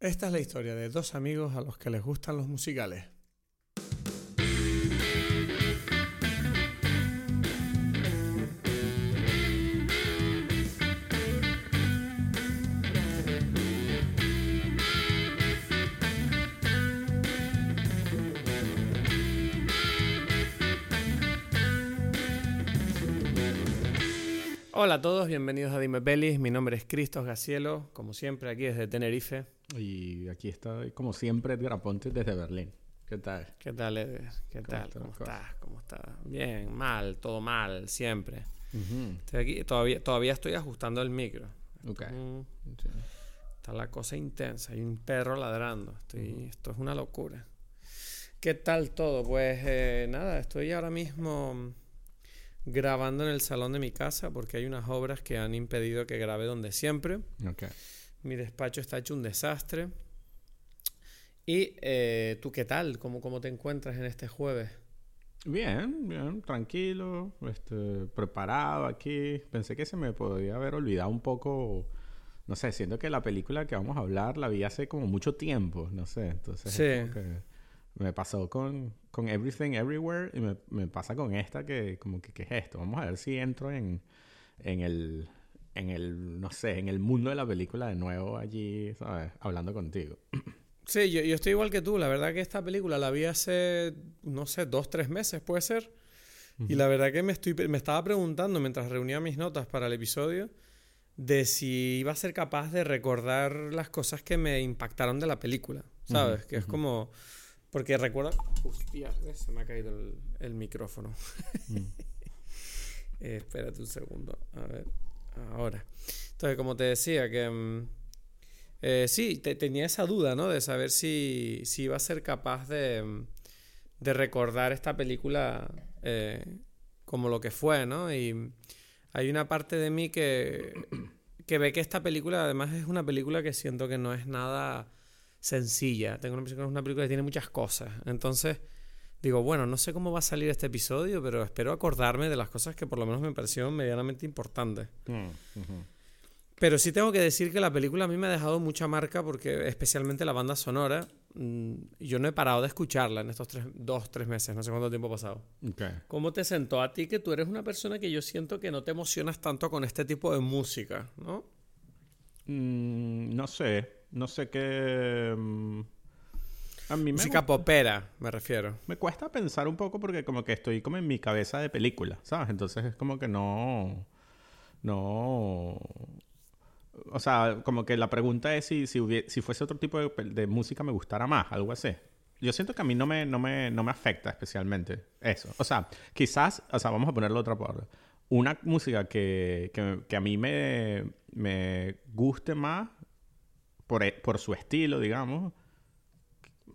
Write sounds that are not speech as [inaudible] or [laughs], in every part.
Esta es la historia de dos amigos a los que les gustan los musicales. Hola a todos, bienvenidos a Dime Pelis. Mi nombre es Cristos Gacielo, como siempre aquí desde Tenerife. Y aquí está, como siempre, Edgar Aponte desde Berlín. ¿Qué tal? ¿Qué tal, Edgar? ¿Qué tal? ¿Cómo estás? ¿Cómo estás? Bien, mal, todo mal, siempre. Estoy aquí, todavía, todavía estoy ajustando el micro. Ok. Mm, Está la cosa intensa, hay un perro ladrando. Estoy, Esto es una locura. ¿Qué tal todo? Pues eh, nada, estoy ahora mismo grabando en el salón de mi casa porque hay unas obras que han impedido que grabe donde siempre. Ok. Mi despacho está hecho un desastre. ¿Y eh, tú qué tal? ¿Cómo, ¿Cómo te encuentras en este jueves? Bien, bien, tranquilo, este, preparado aquí. Pensé que se me podía haber olvidado un poco, no sé, siento que la película que vamos a hablar la vi hace como mucho tiempo, no sé, entonces Sí. Me pasó con, con Everything Everywhere y me, me pasa con esta que como que, ¿qué es esto? Vamos a ver si entro en, en el, en el, no sé, en el mundo de la película de nuevo allí, ¿sabes? Hablando contigo. Sí, yo, yo estoy igual que tú. La verdad que esta película la vi hace, no sé, dos, tres meses, puede ser. Y la verdad que me, estoy, me estaba preguntando mientras reunía mis notas para el episodio de si iba a ser capaz de recordar las cosas que me impactaron de la película, ¿sabes? que es como... Porque recuerdo... Hostia, ¿ves? se me ha caído el, el micrófono. Eh, [laughs] espérate un segundo. A ver, ahora. Entonces, como te decía, que... mm, eh, sí, te- tenía esa duda, ¿no? De saber si, si iba a ser capaz de, mm, de recordar esta película eh, como lo que fue, ¿no? Y hay una parte de mí que, que ve que esta película, además, es una película que siento que no es nada sencilla. Tengo la impresión que es una película que tiene muchas cosas. Entonces, digo, bueno, no sé cómo va a salir este episodio, pero espero acordarme de las cosas que por lo menos me parecieron medianamente importantes. Pero sí tengo que decir que la película a mí me ha dejado mucha marca porque especialmente la banda sonora, mm, yo no he parado de escucharla en estos tres, dos, tres meses, no sé cuánto tiempo ha pasado. ¿Cómo te sentó a ti que tú eres una persona que yo siento que no te emocionas tanto con este tipo de música, ¿no? Mm, no sé, no sé qué... mm, A mí me, Música popera, me refiero. me cuesta pensar un poco porque como que estoy como en mi cabeza de película, ¿sabes? Entonces es como que no... No... O sea, como que la pregunta es si, si, hubie- si fuese otro tipo de, música me gustara más, algo así. Yo siento que a mí no me, no me, no me afecta especialmente eso. O sea, quizás, o sea, vamos a ponerlo otra forma. Una música que, que, que a mí me, me guste más por, e- por su estilo, digamos,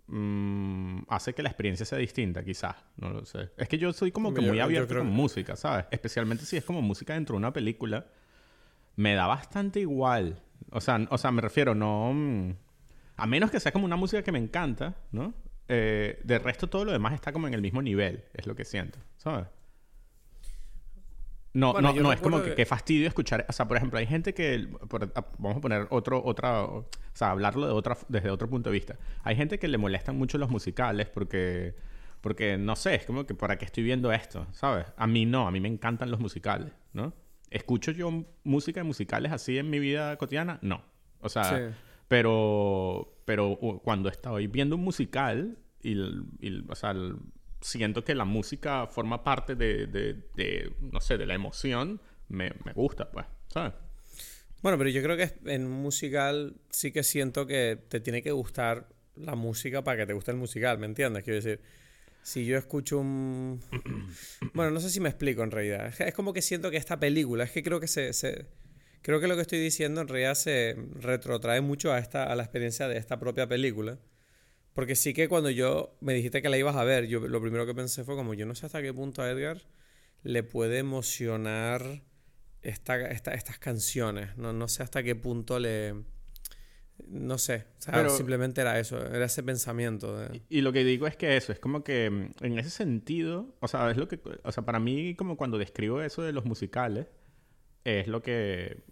mm, hace que la experiencia sea distinta, quizás. No lo sé. Es que yo soy como que Yo- muy abierto creo con música, ¿sabes? Especialmente si es como música dentro de una película. Me da bastante igual. O sea, o sea me refiero, no... mm, A menos que sea como una música que me encanta, ¿no? Eh, de resto, todo lo demás está como en el mismo nivel, es lo que siento, ¿sabes? No, Bueno, no, no es como que, que- qué fastidio escuchar. O sea, por ejemplo, hay gente que. por- vamos a poner otro, otra. O sea, hablarlo de otra, desde otro punto de vista. Hay gente que le molestan mucho los musicales porque. Porque no sé, es como que para qué estoy viendo esto, ¿sabes? A mí no, a mí me encantan los musicales, ¿no? ¿Escucho yo música de musicales así en mi vida cotidiana? No. O sea, Sí. pero, pero uh, cuando estoy viendo un musical y, el- y o sea, el- siento que la música forma parte de, de- de, no sé, de la emoción, me, me gusta, pues, ¿sabes? Bueno, pero yo creo que en un musical sí que siento que te tiene que gustar la música para que te guste el musical, ¿me entiendes? Quiero decir, si yo escucho un... [clears throat] Bueno, no sé si me explico en realidad. Es- como que siento que esta película, es que creo que se... se- Creo que lo que estoy diciendo en realidad se retrotrae mucho a, esta, a la experiencia de esta propia película. Porque sí que cuando yo me dijiste que la ibas a ver, yo lo primero que pensé fue como, yo no sé hasta qué punto a Edgar le puede emocionar esta, esta- estas canciones. No, no sé hasta qué punto le... No sé. O sea, Pero- simplemente era eso. Era ese pensamiento. de- Y lo que digo es que eso, es como que mm, en ese sentido, o sea, es lo que, o sea, para mí como cuando describo eso de los musicales, es lo que,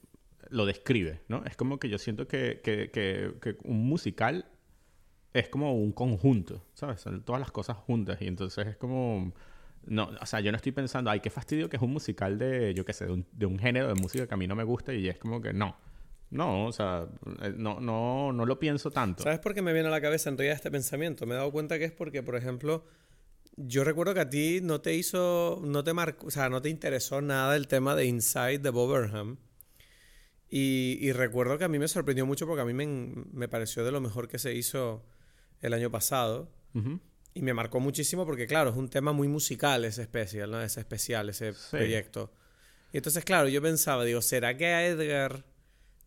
lo describe, ¿no? Es como que yo siento que, que, que, que un musical es como un conjunto, ¿sabes? Son todas las cosas juntas y entonces es como... No, o sea, yo no estoy pensando, ay, qué fastidio que es un musical de, yo qué sé, de un, de un género de música que a mí no me gusta y es como que no. No, o sea, eh, no, no, no lo pienso tanto. ¿Sabes por qué me viene a la cabeza en realidad este pensamiento? Me he dado cuenta que es porque, por ejemplo, yo recuerdo que a ti no te hizo, no te marcó, o sea, no te interesó nada el tema de Inside de Bob Burnham. Y, y recuerdo que a mí me sorprendió mucho porque a mí me, me pareció de lo mejor que se hizo el año pasado. Y me marcó muchísimo porque, claro, es un tema muy musical ese especial, ¿no? Ese especial, ese proyecto. Y entonces, claro, yo pensaba, digo, ¿será que a Edgar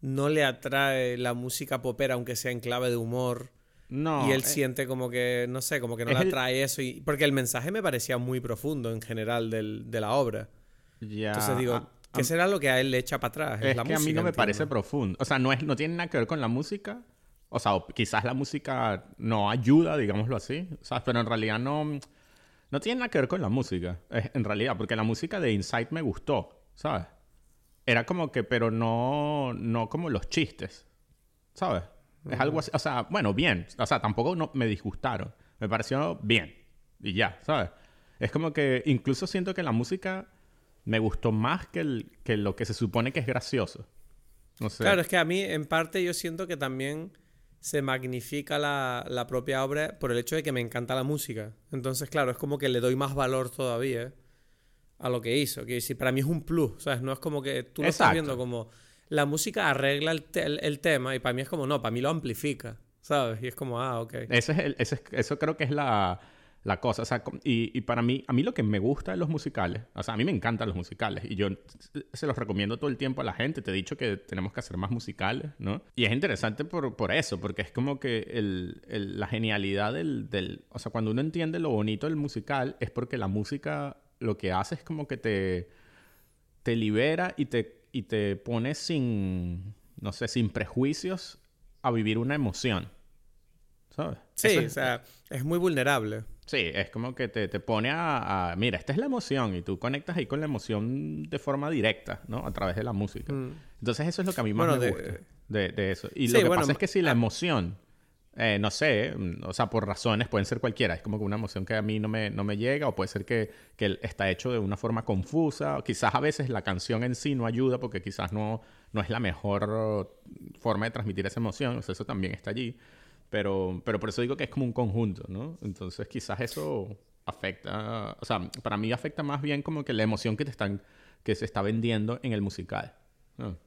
no le atrae la música popera, aunque sea en clave de humor? No. y él eh, siente como que, no sé, como que no le el- atrae eso. Y, porque el mensaje me parecía muy profundo en general del- de la obra. ya, Entonces digo, a- ¿qué a- será lo que a él le echa para atrás? Es la que a mí no me entiendo. parece profundo. O sea, no, es, no tiene nada que ver con la música. O sea, o quizás la música no ayuda, digámoslo así. ¿Sabes? Pero en realidad no, no tiene nada que ver con la música. Es- en realidad, porque la música de Inside me gustó, ¿sabes? Era como que, pero no, no como los chistes, ¿sabes? Es algo así. O sea, bueno, bien. O sea, tampoco no, me disgustaron. Me pareció bien. Y ya, ¿sabes? Es como que incluso siento que la música me gustó más que, el- que lo que se supone que es gracioso. No sé. Claro, es que a mí, en parte, yo siento que también se magnifica la, la propia obra por el hecho de que me encanta la música. Entonces, claro, es como que le doy más valor todavía a lo que hizo. Que decir, para mí es un plus, ¿sabes? No es como que tú lo estás viendo como la música arregla el, te- el- el tema y para mí es como, no, para mí lo amplifica, ¿sabes? Y es como, ah, ok. Ese es el- ese es- eso creo que es la, la cosa. O sea, y, y para mí, a mí lo que me gusta de los musicales, o sea, a mí me encantan los musicales y yo se los recomiendo todo el tiempo a la gente. Te he dicho que tenemos que hacer más musicales, ¿no? Y es interesante por, por eso, porque es como que el, el- la genialidad del, del... O sea, cuando uno entiende lo bonito del musical es porque la música lo que hace es como que te, te libera y te, y te pone sin, no sé, sin prejuicios a vivir una emoción. ¿Sabes? Sí, o sea, es muy vulnerable. Sí, es como que te, te pone a, a- Mira, esta es la emoción y tú conectas ahí con la emoción de forma directa, ¿no? A través de la música. Mm. Entonces eso es lo que a mí más Bueno, me de- gusta de, de eso. Y Sí, lo que bueno, pasa es que si la ah. emoción, eh, no sé, o sea, por razones pueden ser cualquiera. Es como que una emoción que a mí no me, no me llega o puede ser que, que está hecho de una forma confusa. O quizás a veces la canción en sí no ayuda porque quizás no, no es la mejor forma de transmitir esa emoción. O sea, eso también está allí. Pero, pero por eso digo que es como un conjunto, ¿no? Entonces quizás eso afecta, o sea, para mí afecta más bien como que la emoción que te están, que se está vendiendo en el musical. ¿no?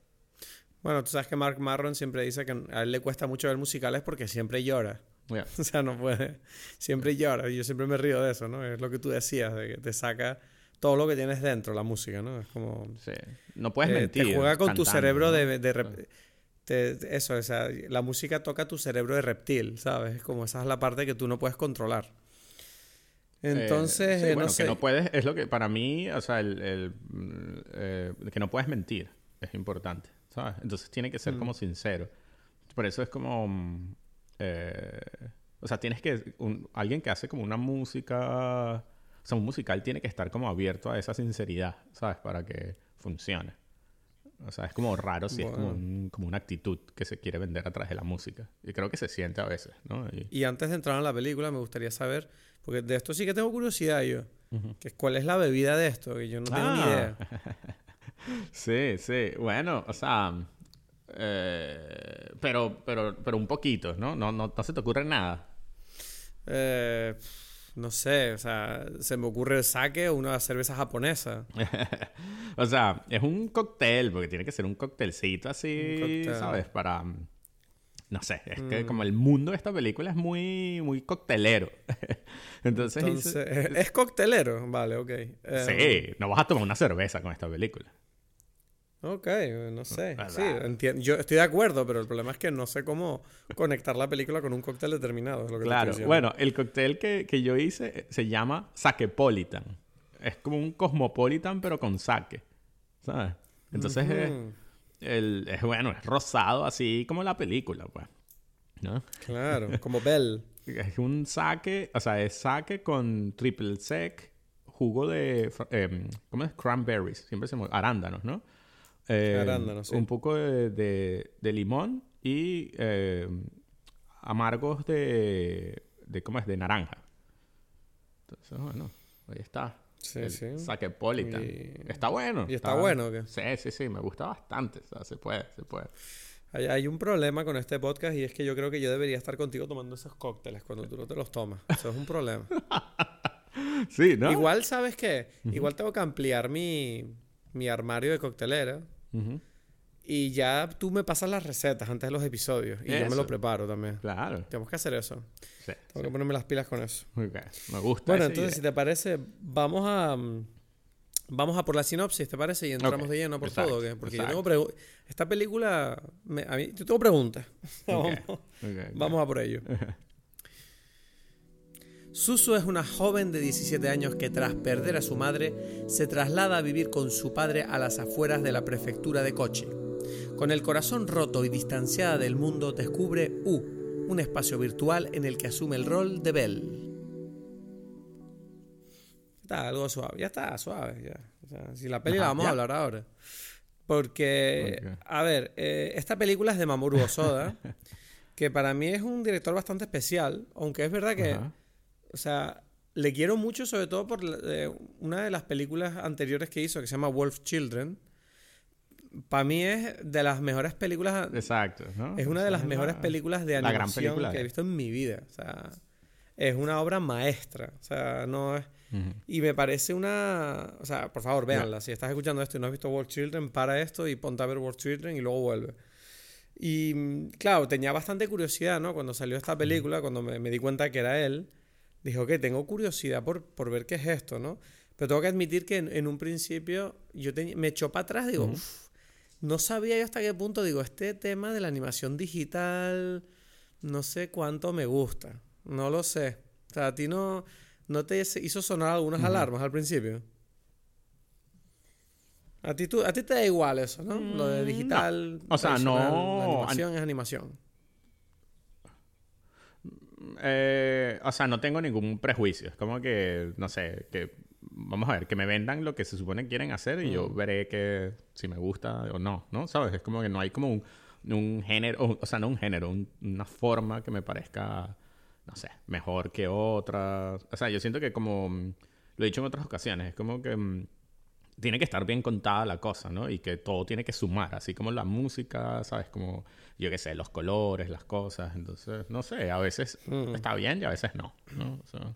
Bueno, tú sabes que Mark Marron siempre dice que a él le cuesta mucho ver musicales porque siempre llora. Ya. [laughs] O sea, no puede. Siempre llora. Y yo siempre me río de eso, ¿no? Es lo que tú decías, de que te saca todo lo que tienes dentro, la música, ¿no? Es como... Sí. No puedes eh, mentir. Te juega con tu cerebro ¿no? de... de te- eso, o sea, la música toca tu cerebro de reptil, ¿sabes? Es como esa es la parte que tú no puedes controlar. Entonces, Eh, sí, eh, bueno, no sé. que no puedes, es lo que para mí, o sea, el, el, mm, eh, que no puedes mentir es importante, ¿sabes? Entonces tiene que ser Mm. como sincero. Por eso es como, mm, eh, o sea, tienes que, un- alguien que hace como una música, o sea, un musical tiene que estar como abierto a esa sinceridad, ¿sabes? Para que funcione. O sea, es como raro si es como, Bueno. un- como una actitud que se quiere vender a través de la música. Y creo que se siente a veces, ¿no? Y- Y antes de entrar en la película, me gustaría saber, porque de esto sí que tengo curiosidad yo, que es cuál es la bebida de esto, que yo no tengo ni Ah. idea. [laughs] Sí, sí. Bueno, o sea, eh, pero, pero, pero un poquito, ¿no? No, no, no se te ocurre nada. Eh, no sé, o sea, se me ocurre el sake o una cerveza japonesa. [laughs] o sea, es un cóctel, porque tiene que ser un cóctelcito así, Un cóctel. ¿sabes? Para... mm, No sé, es Mm. que como el mundo de esta película es muy, muy coctelero. [laughs] Entonces, Entonces, hice- es coctelero, vale, ok. Sí, no vas a tomar una cerveza con esta película. Ok, no sé. ¿Verdad? [laughs] Sí, entiendo. Yo estoy de acuerdo, pero el problema es que no sé cómo conectar la película con un cóctel determinado. es lo que te Claro, bueno, el cóctel que, que yo hice eh, se llama Sakepolitan. Es como un cosmopolitan, pero con sake. ¿Sabes? Entonces es, Ujú, el, es bueno, es rosado así como la película, pues. ¿No? Claro, [laughs] como Bell. Es un sake, o sea, es sake con triple sec, jugo de, em, ¿cómo es? Cranberries, siempre se me... arándanos, ¿no? Eh, Arándano, sí. Un poco de, de- de limón y eh, amargos de, de. ¿Cómo es? De naranja. Entonces, bueno, ahí está. Sí, el sí. Y- Está bueno. ¿Y está bueno o qué? Sí, sí, sí. Me gusta bastante. O sea, se puede, se puede. Hay, hay un problema con este podcast y es que yo creo que yo debería estar contigo tomando esos cócteles cuando tú no te los tomas. Eso es un problema. [laughs] Sí, ¿no? Igual, ¿sabes qué? Igual tengo que ampliar mi, mi armario de coctelera Ujú. y ya tú me pasas las recetas antes de los episodios y yo me Eso. lo preparo también. Claro. Tenemos que hacer eso. Sí. Tengo que ponerme las pilas con eso. Ok, Me gusta. Bueno, entonces, si idea. te parece, vamos a... mm, Vamos a por la sinopsis, ¿te parece? Y entramos Ok, de lleno por exacto, todo. ¿o qué? Porque yo exacto. tengo pregu- Esta película... me- a mí, yo tengo preguntas. Ok, [laughs] vamos, ok, ok. vamos a por ello. [laughs] Susu es una joven de 17 años que tras perder a su madre se traslada a vivir con su padre a las afueras de la prefectura de Kochi. Con el corazón roto y distanciada del mundo descubre U, un espacio virtual en el que asume el rol de Belle. Está algo suave, ya está suave. Ya. O sea, si la peli la vamos ya. a hablar ahora. Porque, a ver, eh, esta película es de Mamoru Osoda, [laughs] que para mí es un director bastante especial, aunque es verdad que, Ajá. O sea, le quiero mucho sobre todo por eh, una de las películas anteriores que hizo, que se llama Wolf Children. Para mí es de las mejores películas Exacto, ¿no? es una de las es mejores la- películas de la gran animación película que he visto en mi vida. O sea, es una obra maestra. O sea, no es... Ujú. Y me parece una... O sea, por favor, véanla. Si estás escuchando esto y no has visto World Children, para esto y ponte a ver World Children y luego vuelve. Y claro, tenía bastante curiosidad, ¿no? Cuando salió esta película, cuando me, me di cuenta que era él, dije, ok, tengo curiosidad por, por ver qué es esto, ¿no? Pero tengo que admitir que en, en un principio yo me echó para atrás, digo, "Uf, no sabía yo hasta qué punto, digo, este tema de la animación digital, no sé cuánto me gusta, no lo sé. O sea, a ti no, no te hizo sonar algunas alarmas al principio. A ti, tú, a ti te da igual eso, ¿no? Lo de Mm, digital. no. O sea, no- La animación es animación. Eh, o sea, no tengo ningún prejuicio. Es como que, no sé, que vamos a ver, que me vendan lo que se supone que quieren hacer y yo Mm. veré que si me gusta o no, ¿no? ¿Sabes? Es como que no hay como un, un género, o, sea, no un género, un- una forma que me parezca, no sé, mejor que otra. O sea, yo siento que como mm, lo he dicho en otras ocasiones, es como que mm, tiene que estar bien contada la cosa, ¿no? Y que todo tiene que sumar, así como la música, ¿sabes? Como, yo qué sé, los colores, las cosas. Entonces, no sé, a veces Mm. está bien y a veces no, ¿no? O sea,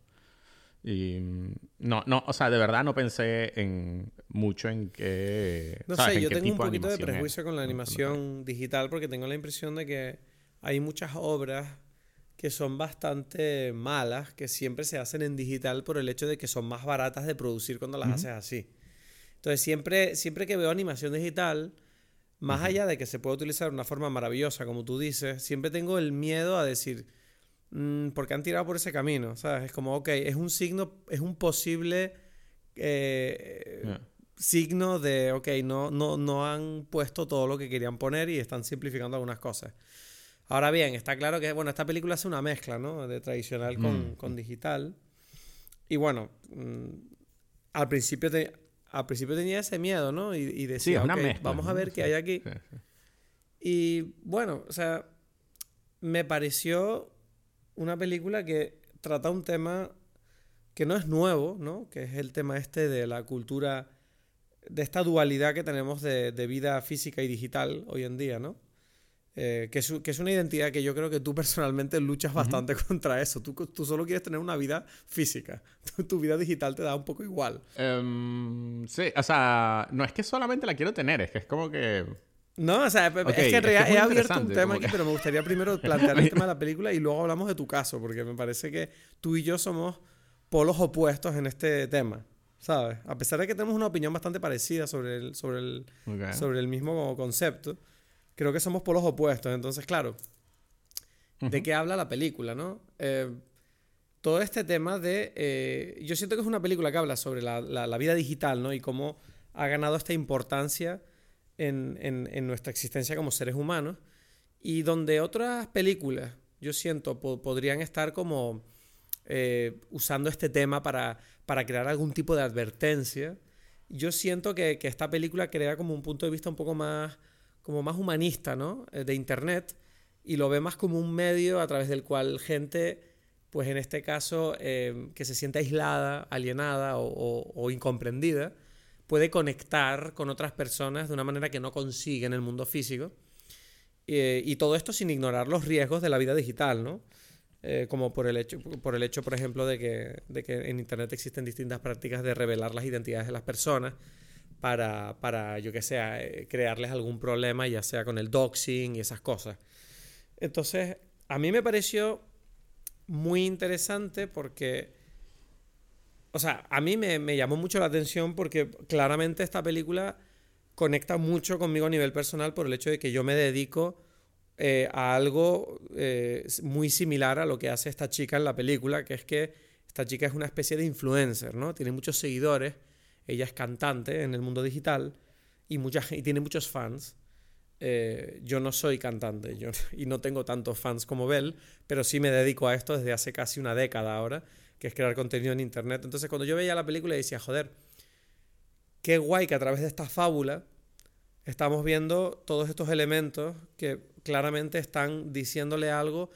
y mm, no, no, o sea, de verdad no pensé en mucho en qué, No ¿sabes? sé, yo tengo un poquito de prejuicio con la ¿no? animación digital porque tengo la impresión de que hay muchas obras que son bastante malas, que siempre se hacen en digital por el hecho de que son más baratas de producir cuando las haces así. Entonces, siempre, siempre que veo animación digital, más allá de que se puede utilizar de una forma maravillosa, como tú dices, siempre tengo el miedo a decir, "Mm, ¿por qué han tirado por ese camino? ¿Sabes? Es como, ok, es un signo, es un posible eh, signo de, ok, no, no, no han puesto todo lo que querían poner y están simplificando algunas cosas. Ahora bien, está claro que, bueno, esta película hace una mezcla, ¿no? De tradicional con, Mm. con digital. Y bueno, mm, al principio, te- al principio tenía ese miedo, ¿no? Y, decía, es una "Ok, mezcla. vamos a ver qué hay aquí. sí, sí. Y bueno, o sea, me pareció una película que trata un tema que no es nuevo, ¿no? Que es el tema este de la cultura, de esta dualidad que tenemos de, de vida física y digital hoy en día, ¿no? Eh, que, es, que es una identidad que yo creo que tú personalmente luchas bastante [laughs] contra eso. Tú, tú solo quieres tener una vida física. [laughs] Tu, tu vida digital te da un poco igual. Em, sí, o sea, no es que solamente la quiero tener, es que es como que... No, o sea, Ok, es que es en que realidad es he abierto un tema aquí, que- pero me gustaría primero plantear el [laughs] tema de la película y luego hablamos de tu caso, porque me parece que tú y yo somos polos opuestos en este tema, ¿sabes? A pesar de que tenemos una opinión bastante parecida sobre el, sobre el, Ok. sobre el mismo concepto, creo que somos polos opuestos. Entonces, claro, ¿de qué habla la película, no? Eh, todo este tema de... eh, yo siento que es una película que habla sobre la, la- la vida digital, ¿no? Y cómo ha ganado esta importancia en, en- en nuestra existencia como seres humanos. Y donde otras películas, yo siento, po- podrían estar como eh, usando este tema para, para crear algún tipo de advertencia. yo siento que, que, esta película crea como un punto de vista un poco más, como más humanista, ¿no? Eh, de Internet y lo ve más como un medio a través del cual gente, pues en este caso, eh, que se siente aislada, alienada o, incomprendida, puede conectar con otras personas de una manera que no consigue en el mundo físico. Y todo esto sin ignorar los riesgos de la vida digital, ¿no? Eh, como por el, hecho, por el hecho, por ejemplo, de que en Internet existen distintas prácticas de revelar las identidades de las personas para, para yo que sé, crearles algún problema, ya sea con el doxing y esas cosas. Entonces, a mí me pareció muy interesante porque, o sea, a mí me, llamó mucho la atención porque claramente esta película conecta mucho conmigo a nivel personal por el hecho de que yo me dedico eh, a algo eh, muy similar a lo que hace esta chica en la película, que es que esta chica es una especie de influencer, ¿no? Tiene muchos seguidores, ella es cantante en el mundo digital y, tiene muchos fans. Eh, yo no soy cantante y no tengo tantos fans como Bell, pero sí me dedico a esto desde hace casi una década ahora, que es crear contenido en Internet. Entonces cuando yo veía la película decía, joder, qué guay que a través de esta fábula estamos viendo todos estos elementos que claramente están diciéndole algo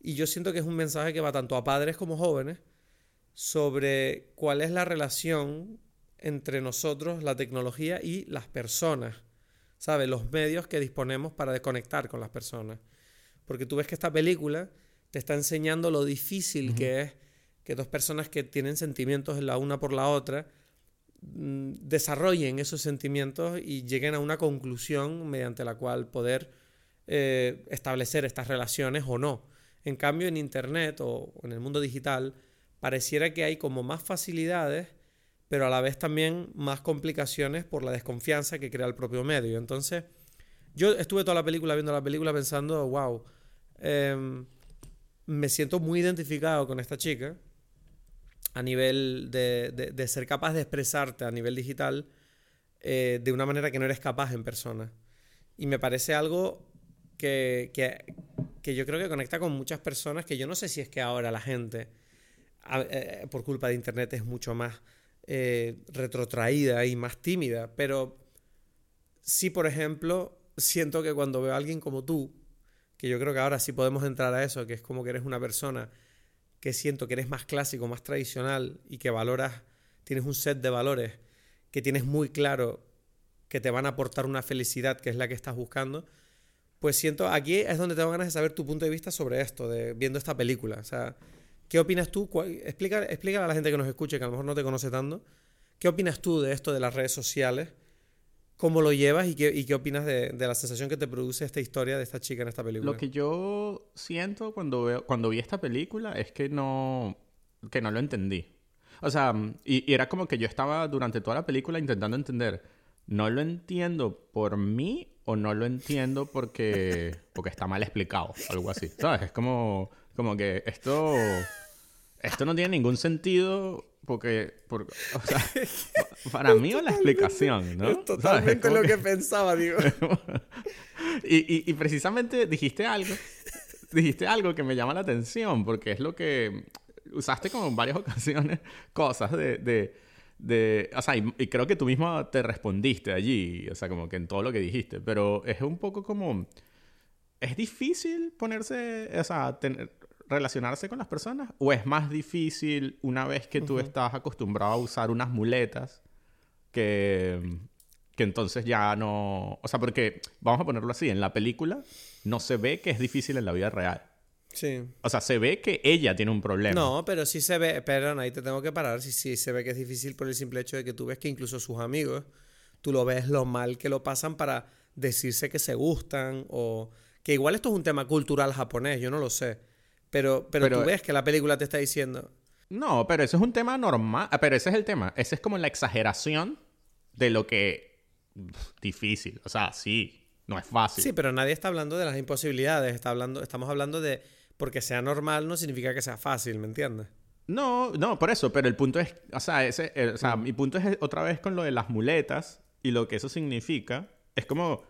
y yo siento que es un mensaje que va tanto a padres como jóvenes sobre cuál es la relación entre nosotros, la tecnología y las personas ¿sabes? Los medios que disponemos para desconectar con las personas. Porque tú ves que esta película te está enseñando lo difícil que es que dos personas que tienen sentimientos la una por la otra mm, desarrollen esos sentimientos y lleguen a una conclusión mediante la cual poder eh, establecer estas relaciones o no. En cambio, en Internet o en el mundo digital, pareciera que hay como más facilidades pero a la vez también más complicaciones por la desconfianza que crea el propio medio. Entonces, yo estuve toda la película viendo la película pensando, wow, em, me siento muy identificado con esta chica a nivel de, ser capaz de expresarte a nivel digital eh, de una manera que no eres capaz en persona. Y me parece algo que, que, yo creo que conecta con muchas personas que yo no sé si es que ahora la gente, eh, por culpa de Internet, es mucho más eh, retrotraída y más tímida, pero sí, por ejemplo, siento que cuando veo a alguien como tú, que yo creo que ahora sí podemos entrar a eso, que es como que eres una persona que siento que eres más clásico, más tradicional y que valoras, tienes un set de valores que tienes muy claro que te van a aportar una felicidad que es la que estás buscando, pues siento, aquí es donde tengo ganas de saber tu punto de vista sobre esto, de viendo esta película. O sea, ¿Qué opinas tú? Explica, explica a la gente que nos escuche, que a lo mejor no te conoce tanto. ¿Qué opinas tú de esto de las redes sociales? ¿Cómo lo llevas y qué, y qué opinas de, de, la sensación que te produce esta historia de esta chica en esta película? Lo que yo siento cuando, veo, cuando vi esta película es que no, que no lo entendí. O sea, y, y, era como que yo estaba durante toda la película intentando entender, no lo entiendo por mí o no lo entiendo porque, porque está mal explicado, algo así. ¿Sabes? Es como como que esto. Esto no tiene ningún sentido porque. o sea, [laughs] para mí o la explicación, ¿no? Es totalmente lo que... pensaba, digo. [laughs] y, y, precisamente dijiste algo. Dijiste algo que me llama la atención porque es lo que. Usaste como en varias [laughs] ocasiones cosas de, de de, o sea, y, creo que tú mismo te respondiste allí, o sea, como que en todo lo que dijiste, pero es un poco como, es difícil ponerse, o sea, tener, relacionarse con las personas? ¿O es más difícil una vez que tú estás acostumbrado a usar unas muletas que, que entonces ya no... O sea, porque, vamos a ponerlo así, en la película no se ve que es difícil en la vida real. Sí. O sea, se ve que ella tiene un problema. No, pero sí se ve, perdón, ahí te tengo que parar, sí, sí se ve que es difícil por el simple hecho de que tú ves que incluso sus amigos, tú lo ves lo mal que lo pasan para decirse que se gustan o que igual esto es un tema cultural japonés, yo no lo sé. Pero, pero, tú ves que la película te está diciendo. No, pero eso es un tema normal. Ah, pero ese es el tema. Ese es como la exageración de lo que. difícil. O sea, sí, no es fácil. Sí, pero nadie está hablando de las imposibilidades. Está hablando, estamos hablando de. Porque sea normal no significa que sea fácil, ¿me entiendes? No, no, por eso. Pero el punto es. O sea, ese, o sea mm. mi punto es otra vez con lo de las muletas y lo que eso significa. Es como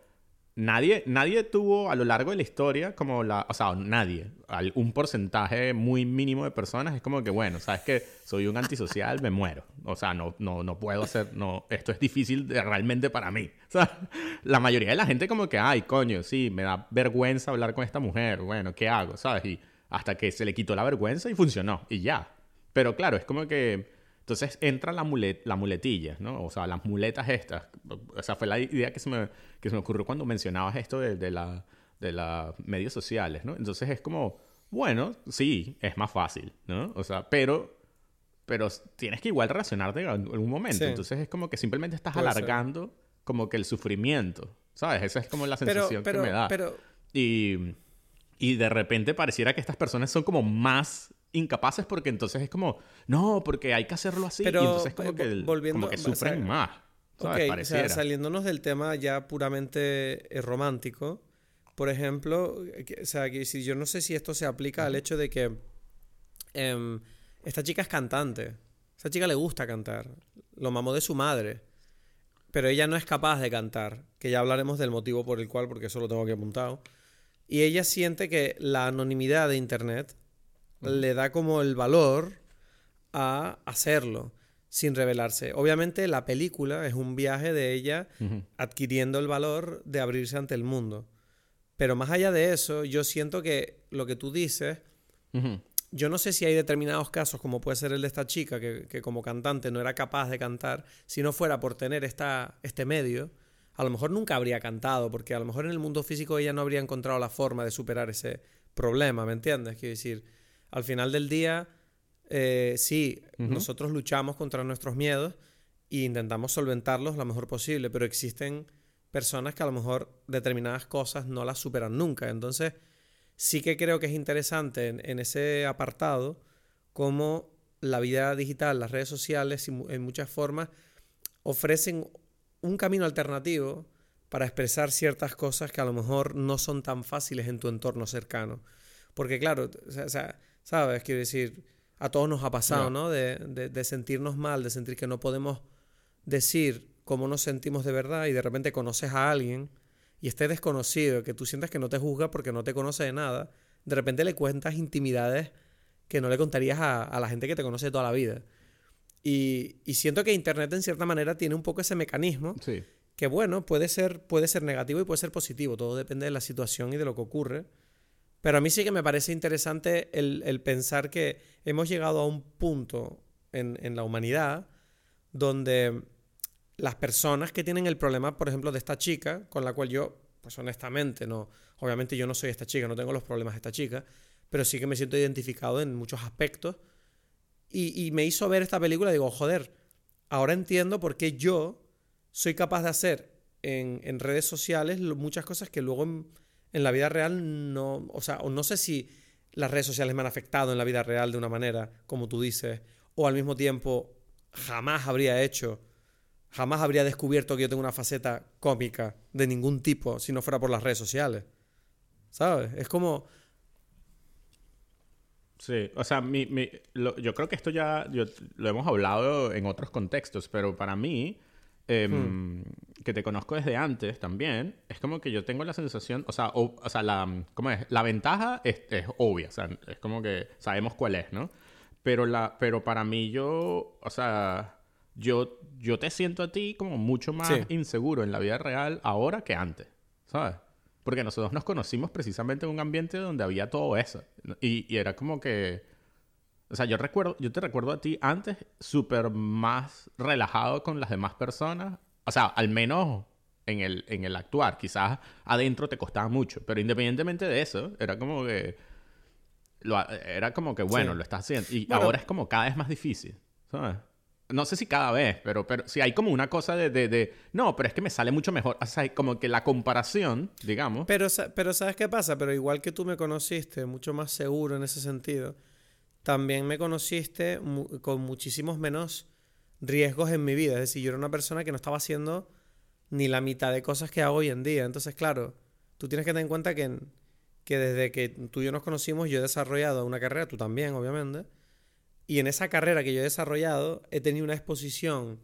nadie, nadie tuvo a lo largo de la historia como la, o sea, nadie, un porcentaje muy mínimo de personas es como que, bueno, sabes que soy un antisocial, me muero. O sea, no, no, no puedo hacer, no, esto es difícil realmente para mí. O sea, la mayoría de la gente como que, ay, coño, sí, me da vergüenza hablar con esta mujer, bueno, ¿qué hago? ¿Sabes? Y hasta que se le quitó la vergüenza y funcionó, y ya. Pero claro, es como que entonces entra la, la muletilla, ¿no? O sea, las muletas estas. O sea, fue la idea que se me, que se me ocurrió cuando mencionabas esto de, de las de la medios sociales, ¿no? Entonces es como, bueno, sí, es más fácil, ¿no? O sea, pero, pero tienes que igual relacionarte en algún momento. Entonces es como que simplemente estás alargando como que el sufrimiento, ¿sabes? Esa es como la sensación que me da. Pero... Y, y de repente pareciera que estas personas son como más incapaces porque entonces es como, no, porque hay que hacerlo así. Pero, y entonces como que, volviendo, como que sufren más. ¿sabes? o sea, saliéndonos del tema ya puramente eh, romántico, por ejemplo, o sea, si yo no sé si esto se aplica al hecho de que em, esta chica es cantante. Esta chica le gusta cantar. Lo mamó de su madre. Pero ella no es capaz de cantar. Que ya hablaremos del motivo por el cual, porque eso lo tengo aquí apuntado. Y ella siente que la anonimidad de Internet le da como el valor a hacerlo sin revelarse. Obviamente la película es un viaje de ella adquiriendo el valor de abrirse ante el mundo. Pero más allá de eso, yo siento que lo que tú dices, yo no sé si hay determinados casos, como puede ser el de esta chica, que, como cantante no era capaz de cantar, si no fuera por tener esta, este medio, a lo mejor nunca habría cantado, porque a lo mejor en el mundo físico ella no habría encontrado la forma de superar ese problema, ¿me entiendes? Quiero decir, al final del día, eh, sí, nosotros luchamos contra nuestros miedos e intentamos solventarlos lo mejor posible, pero existen personas que a lo mejor determinadas cosas no las superan nunca. Entonces, sí que creo que es interesante en, ese apartado cómo la vida digital, las redes sociales, en muchas formas, ofrecen un camino alternativo para expresar ciertas cosas que a lo mejor no son tan fáciles en tu entorno cercano. Porque claro, o sea, ¿Sabes? Quiero decir, a todos nos ha pasado, ¿no? De, de, sentirnos mal, de sentir que no podemos decir cómo nos sentimos de verdad y de repente conoces a alguien y esté desconocido, que tú sientes que no te juzga porque no te conoce de nada, de repente le cuentas intimidades que no le contarías a, a la gente que te conoce toda la vida. Y, y, siento que Internet en cierta manera tiene un poco ese mecanismo sí. que bueno, puede ser, puede ser negativo y puede ser positivo, todo depende de la situación y de lo que ocurre. Pero a mí sí que me parece interesante el, pensar que hemos llegado a un punto en, la humanidad donde las personas que tienen el problema, por ejemplo, de esta chica, con la cual yo, pues honestamente, no, obviamente yo no soy esta chica, no tengo los problemas de esta chica, pero sí que me siento identificado en muchos aspectos. Y, me hizo ver esta película y digo, joder, ahora entiendo por qué yo soy capaz de hacer en, en redes sociales muchas cosas que luego en la vida real no, o sea, no sé si las redes sociales me han afectado en la vida real de una manera, como tú dices, o al mismo tiempo jamás habría hecho, jamás habría descubierto que yo tengo una faceta cómica de ningún tipo si no fuera por las redes sociales. ¿Sabes? Es como... Sí, o sea, yo creo que esto ya lo hemos hablado en otros contextos, pero para mí Em, que te conozco desde antes también, es como que yo tengo la sensación, o sea, o, sea la, ¿cómo es? La ventaja es, es, obvia, o sea, es como que sabemos cuál es, ¿no? Pero, la, pero para mí yo, o sea, yo, yo te siento a ti como mucho más inseguro en la vida real ahora que antes, ¿sabes? Porque nosotros nos conocimos precisamente en un ambiente donde había todo eso. Y, y era como que o sea, yo recuerdo, yo te recuerdo a ti antes súper más relajado con las demás personas. O sea, al menos en el, en el actuar. Quizás adentro te costaba mucho. Pero independientemente de eso, era como que. era como que, bueno, lo estás haciendo. Y ahora es como cada vez más difícil. ¿Sabes? No sé si cada vez, pero, pero sí hay como una cosa de, de, No, pero es que me sale mucho mejor. O sea, como que la comparación, digamos. Pero, pero ¿sabes qué pasa? Pero igual que tú me conociste, mucho más seguro en ese sentido también me conociste con muchísimos menos riesgos en mi vida. Es decir, yo era una persona que no estaba haciendo ni la mitad de cosas que hago hoy en día. Entonces, claro, tú tienes que tener en cuenta que, que desde que tú y yo nos conocimos, yo he desarrollado una carrera, tú también, obviamente. Y en esa carrera que yo he desarrollado, he tenido una exposición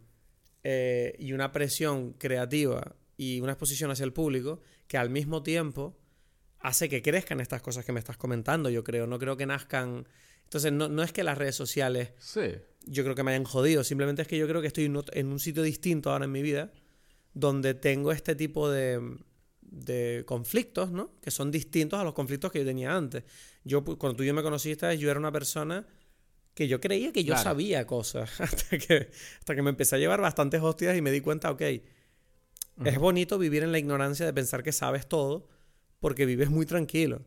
eh, y una presión creativa y una exposición hacia el público que al mismo tiempo hace que crezcan estas cosas que me estás comentando, yo creo. No creo que nazcan... Entonces, no, no es que las redes sociales Sí. yo creo que me hayan jodido. Simplemente es que yo creo que estoy en un sitio distinto ahora en mi vida donde tengo este tipo de, de conflictos, ¿no? Que son distintos a los conflictos que yo tenía antes. Yo, cuando tú y yo me conociste, yo era una persona que yo creía que yo Claro. sabía cosas. [laughs] Hasta que, hasta que me empecé a llevar bastantes hostias y me di cuenta, ok, es bonito vivir en la ignorancia de pensar que sabes todo porque vives muy tranquilo.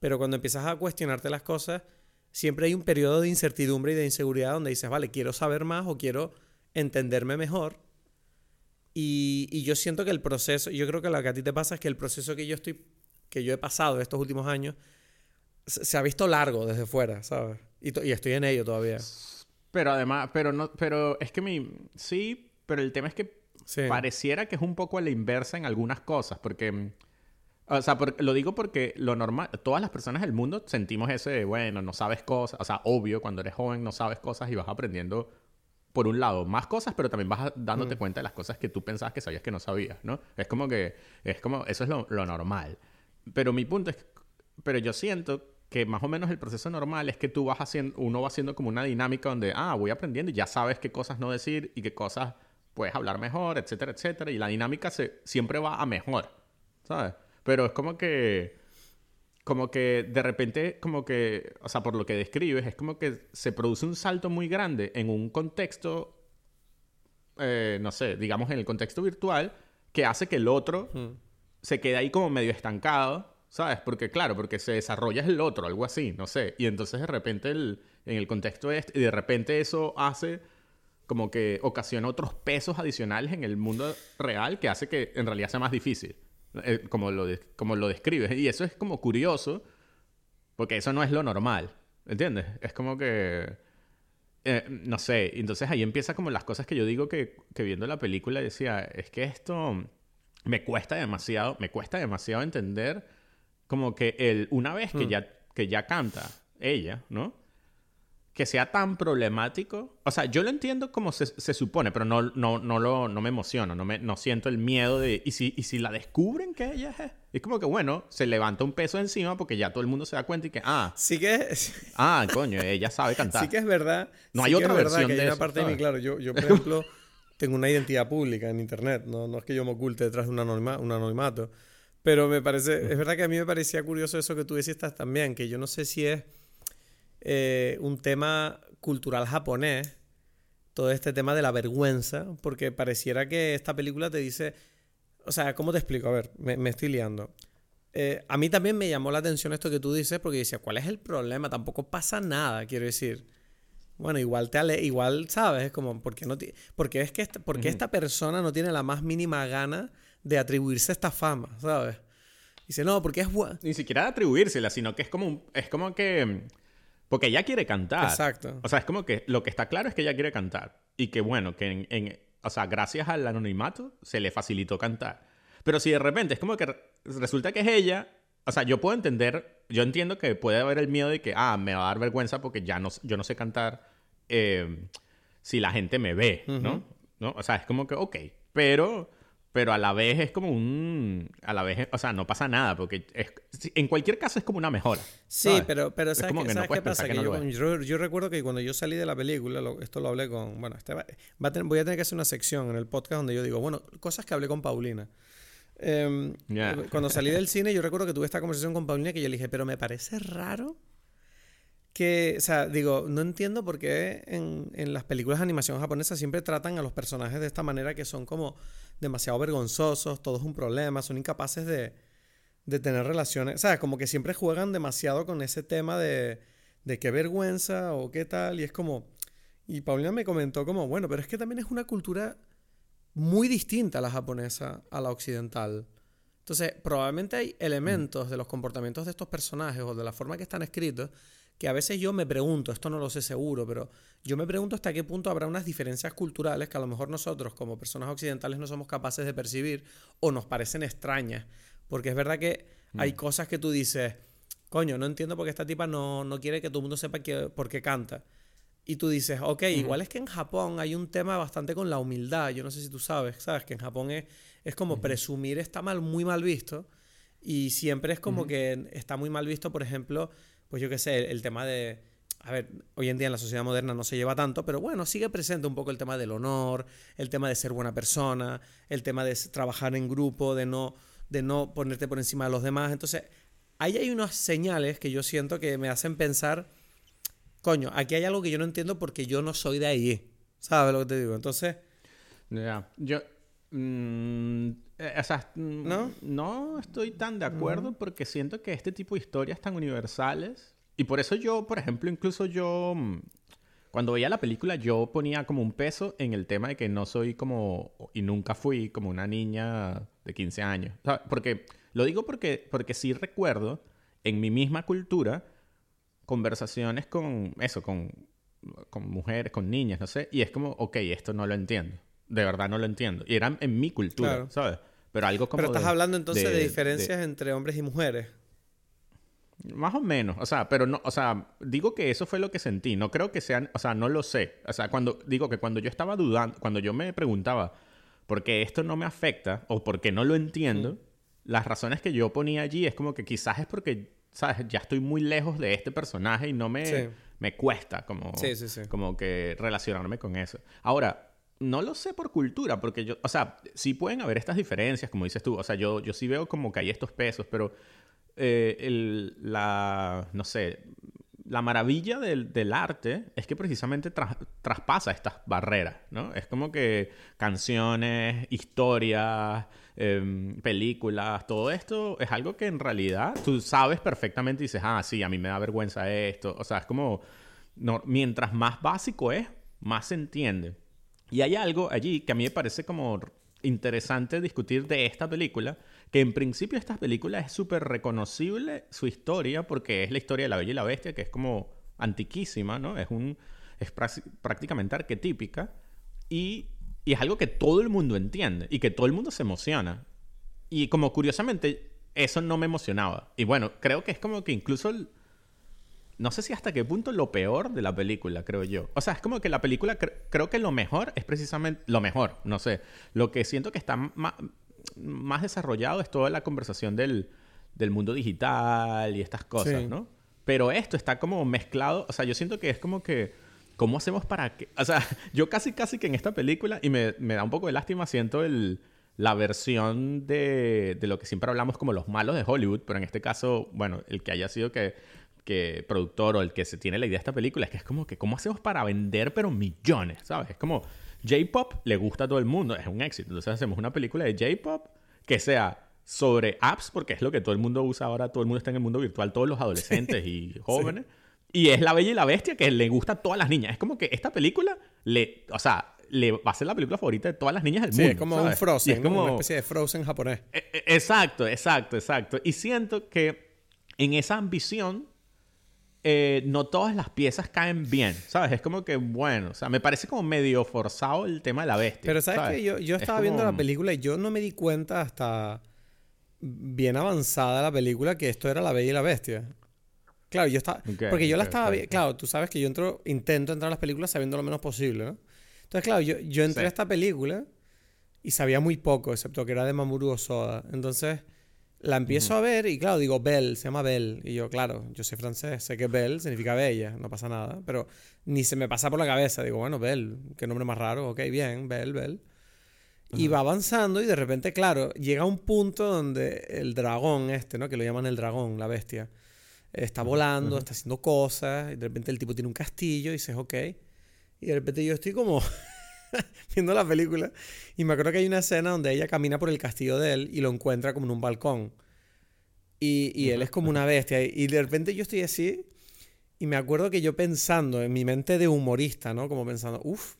Pero cuando empiezas a cuestionarte las cosas, siempre hay un periodo de incertidumbre y de inseguridad donde dices, vale, quiero saber más o quiero entenderme mejor. Y, y yo siento que el proceso, yo creo que lo que a ti te pasa es que el proceso que yo estoy, que yo he pasado estos últimos años, se, se ha visto largo desde fuera, ¿sabes? Y, to- y estoy en ello todavía. Pero además, pero no, pero es que mi, sí, pero el tema es que Sí. pareciera que es un poco a la inversa en algunas cosas, porque, mm, o sea, por- lo digo porque lo normal, todas las personas del mundo sentimos ese, de, bueno, no sabes cosas, o sea, obvio, cuando eres joven no sabes cosas y vas aprendiendo, por un lado, más cosas, pero también vas dándote Mm. cuenta de las cosas que tú pensabas que sabías que no sabías, ¿no? Es como que, es como, eso es lo, lo normal. Pero mi punto es, pero yo siento que más o menos el proceso normal es que tú vas haciendo, uno va haciendo como una dinámica donde, ah, voy aprendiendo y ya sabes qué cosas no decir y qué cosas puedes hablar mejor, etcétera, etcétera. Y la dinámica se, siempre va a mejor, ¿sabes? Pero es como que, como que de repente, como que, o sea, por lo que describes, es como que se produce un salto muy grande en un contexto, eh, no sé, digamos en el contexto virtual, que hace que el otro Mm. se queda ahí como medio estancado, ¿sabes? Porque claro, porque se desarrolla el otro, algo así, no sé. Y entonces de repente el, en el contexto este, y de repente eso hace como que ocasiona otros pesos adicionales en el mundo real que hace que en realidad sea más difícil, eh, como, lo de- como lo describes. Y eso es como curioso, porque eso no es lo normal, ¿entiendes? Es como que... eh, no sé, entonces ahí empieza como las cosas que yo digo que, que viendo la película decía, es que esto me cuesta demasiado, me cuesta demasiado entender como que el, una vez que, Hmm. ya, que ya canta ella, ¿no? Que sea tan problemático. O sea, yo lo entiendo como se, se supone, pero no, no, no, lo, no me emociono, no, me, no siento el miedo de... ¿y si, ¿Y si la descubren que ella es? Es como que, bueno, se levanta un peso encima porque ya todo el mundo se da cuenta y que, ah, Sí que, ah, coño, ella sabe cantar. sí que es verdad. No sí hay otra es versión que de hay una eso, parte de mí, ¿sabes? claro. Yo, yo, [laughs] por ejemplo, tengo una identidad pública en internet. No, no es que yo me oculte detrás de un, anonima- un anonimato. Pero me parece, es verdad que a mí me parecía curioso eso que tú decías también, que yo no sé si es eh, un tema cultural japonés, todo este tema de la vergüenza, porque pareciera que esta película te dice, o sea, ¿cómo te explico? A ver, me, me estoy liando. Eh, a mí también me llamó la atención esto que tú dices, porque decía, ¿cuál es el problema? Tampoco pasa nada, quiero decir. Bueno, igual te ale igual, ¿sabes? Es como, ¿por qué, no porque es que esta, porque esta persona no tiene la más mínima gana de atribuirse esta fama, ¿sabes? Dice, no, porque es buena. Ni siquiera atribuírsela, sino que es como, un- es como que... Porque ella quiere cantar. Exacto. O sea, es como que lo que está claro es que ella quiere cantar. Y que bueno, que en, en- o sea, gracias al anonimato se le facilitó cantar. Pero si de repente es como que re- resulta que es ella, o sea, yo puedo entender, yo entiendo que puede haber el miedo de que, ah, me va a dar vergüenza porque ya no, yo no sé cantar eh, si la gente me ve, ¿no? Ujú. ¿no? O sea, es como que, ok, pero, pero a la vez es como un, a la vez, o sea, no pasa nada porque es- en cualquier caso es como una mejora. Sí, ¿sabes? pero, pero Es ¿sabes, qué, que no sabes puedes qué pasa? Que no yo, lo yo, yo recuerdo que cuando yo salí de la película, lo- esto lo hablé con... Bueno, este va, va a tener- voy a tener que hacer una sección en el podcast donde yo digo, bueno, cosas que hablé con Paulina. Em. Cuando salí del cine, yo recuerdo que tuve esta conversación con Paulina que yo le dije, pero me parece raro que, o sea, digo, no entiendo por qué en, en las películas de animación japonesa siempre tratan a los personajes de esta manera que son como demasiado vergonzosos, todo es un problema, son incapaces de, de tener relaciones, ¿sabes? Como que siempre juegan demasiado con ese tema de, de qué vergüenza o qué tal, y es como... Y Paulina me comentó como, bueno, pero es que también es una cultura muy distinta la japonesa a la occidental. Entonces, probablemente hay elementos de los comportamientos de estos personajes o de la forma que están escritos que a veces yo me pregunto, esto no lo sé seguro, pero yo me pregunto hasta qué punto habrá unas diferencias culturales que a lo mejor nosotros como personas occidentales no somos capaces de percibir o nos parecen extrañas. Porque es verdad que hay cosas que tú dices, coño, no entiendo por qué esta tipa no, no quiere que todo el mundo sepa que, por qué canta. Y tú dices, ok, igual es que en Japón hay un tema bastante con la humildad. Yo no sé si tú sabes, sabes que en Japón es, es como presumir está mal, muy mal visto. Y siempre es como que está muy mal visto, por ejemplo, pues yo qué sé, el, tema de... A ver, hoy en día en la sociedad moderna no se lleva tanto, pero bueno, sigue presente un poco el tema del honor, el tema de ser buena persona, el tema de trabajar en grupo, de no, de no ponerte por encima de los demás. Entonces, ahí hay unas señales que yo siento que me hacen pensar, coño, aquí hay algo que yo no entiendo porque yo no soy de ahí. ¿Sabes lo que te digo? Entonces... Ya, yo... Mm, eh, o sea, mm, ¿No? no estoy tan de acuerdo porque siento que este tipo de historias tan universales... Y por eso yo, por ejemplo, incluso yo... Mm, cuando veía la película yo ponía como un peso en el tema de que no soy como... Y nunca fui como una niña de 15 años. porque... Lo digo porque, porque sí recuerdo en mi misma cultura conversaciones con eso, con, con mujeres, con niñas, no sé. Y es como, ok, esto no lo entiendo. De verdad no lo entiendo. Y eran en mi cultura, ¿sabes? Pero algo como. Pero estás hablando entonces de, diferencias entre hombres y mujeres. Más o menos, o sea, pero no, o sea, digo que eso fue lo que sentí, no creo que sean, o sea, no lo sé, o sea, cuando digo que cuando yo estaba dudando, cuando yo me preguntaba por qué esto no me afecta o por qué no lo entiendo, las razones que yo ponía allí es como que quizás es porque, ¿sabes? Ya estoy muy lejos de este personaje y no me, me cuesta como, como que relacionarme con eso. Ahora, no lo sé por cultura, porque yo, o sea, sí pueden haber estas diferencias, como dices tú. O sea, yo, yo sí veo como que hay estos pesos, pero eh, el, la, no sé, la maravilla del, del arte es que precisamente traspasa estas barreras, ¿no? Es como que canciones, historias, em, películas, todo esto es algo que en realidad tú sabes perfectamente y dices, ah, sí, a mí me da vergüenza esto. O sea, es como, no, mientras más básico es, más se entiende. Y hay algo allí que a mí me parece como interesante discutir de esta película, que en principio esta película es súper reconocible su historia, porque es la historia de la Bella y la Bestia, que es como antiquísima, ¿no? Es, un, es prácticamente arquetípica, y, y es algo que todo el mundo entiende, y que todo el mundo se emociona. Y como curiosamente, eso no me emocionaba. Y bueno, creo que es como que incluso no sé si hasta qué punto lo peor de la película, creo yo. O sea, es como que la película, creo que lo mejor es precisamente, lo mejor, no sé, lo que siento que está más, desarrollado es toda la conversación del, mundo digital y estas cosas, ¿no? Pero esto está como mezclado, o sea, yo siento que es como que, ¿cómo hacemos para que, o sea, [laughs] yo casi, casi que en esta película, y me, da un poco de lástima, siento el la versión de, de, lo que siempre hablamos como los malos de Hollywood, pero en este caso, bueno, el que haya sido que que productor o el que se tiene la idea de esta película es que es como que cómo hacemos para vender pero millones, ¿sabes? Es como J-pop le gusta a todo el mundo, es un éxito. Entonces hacemos una película de J-pop que sea sobre apps porque es lo que todo el mundo usa ahora, todo el mundo está en el mundo virtual, todos los adolescentes y jóvenes. Y es La Bella y la Bestia que le gusta a todas las niñas. Es como que esta película le, o sea, le va a ser la película favorita de todas las niñas del mundo. Sí, es como un Frozen, es como una especie de Frozen japonés. E, e, exacto, exacto, exacto. Y siento que en esa ambición eh, no todas las piezas caen bien, ¿sabes? Es como que, bueno, o sea, me parece como medio forzado el tema de la bestia. Pero ¿sabes, que Yo, yo estaba viendo la película y yo no me di cuenta hasta bien avanzada la película que esto era La Bella y la Bestia. Claro, yo estaba... porque yo la estaba... Claro, tú sabes que yo entro, intento entrar a las películas sabiendo lo menos posible, ¿no? Entonces, claro, yo, yo entré a esta película y sabía muy poco, excepto que era de Mamoru Soda. Entonces la empiezo a ver y claro, digo Belle, se llama Belle. Y yo, claro, yo soy francés, sé que Belle significa bella, no pasa nada. Pero ni se me pasa por la cabeza. Digo, bueno, Belle, qué nombre más raro, ok, bien, Belle, Belle. Y va avanzando y de repente, claro, llega un punto donde el dragón este, ¿no? Que lo llaman el dragón, la bestia. Está volando, está haciendo cosas. Y de repente el tipo tiene un castillo y dices, ok. Y de repente yo estoy como... [laughs] viendo la película. Y me acuerdo que hay una escena donde ella camina por el castillo de él y lo encuentra como en un balcón. Y, y él es como una bestia. Y de repente yo estoy así. Y me acuerdo que yo pensando en mi mente de humorista, ¿no? Como pensando, uff,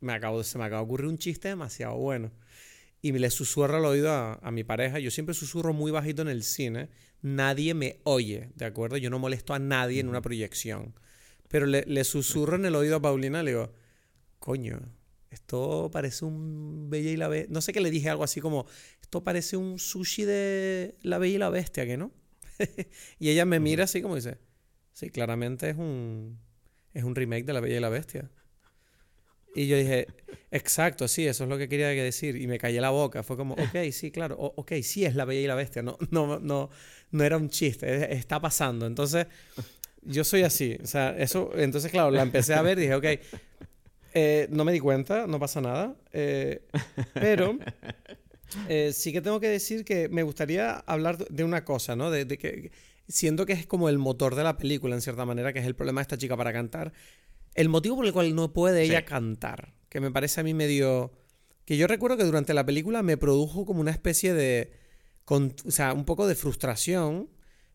me acabo, se me acaba de ocurrir un chiste demasiado bueno. Y me le susurro al oído a, a, mi pareja. Yo siempre susurro muy bajito en el cine. Nadie me oye, ¿de acuerdo? Yo no molesto a nadie en una proyección. Pero le, le susurro en el oído a Paulina, le digo, coño, esto parece un Bella y la Bestia. No sé qué le dije algo así como, esto parece un sushi de la Bella y la Bestia, ¿que no? [laughs] y ella me mira así como dice, sí, claramente es un, es un remake de la Bella y la Bestia. Y yo dije, exacto, sí, eso es lo que quería decir. Y me callé la boca. Fue como, ok, sí, claro, ok, sí es la bella y la bestia. No, no, no, no era un chiste, está pasando. Entonces, yo soy así. O sea, eso, entonces, claro, la empecé a ver y dije, ok, eh, no me di cuenta, no pasa nada. Eh, pero [laughs] eh, sí que tengo que decir que me gustaría hablar de una cosa, ¿no? De, que siento que es como el motor de la película, en cierta manera, que es el problema de esta chica para cantar. El motivo por el cual no puede ella cantar, que me parece a mí medio... Que yo recuerdo que durante la película me produjo como una especie de... o sea, un poco de frustración,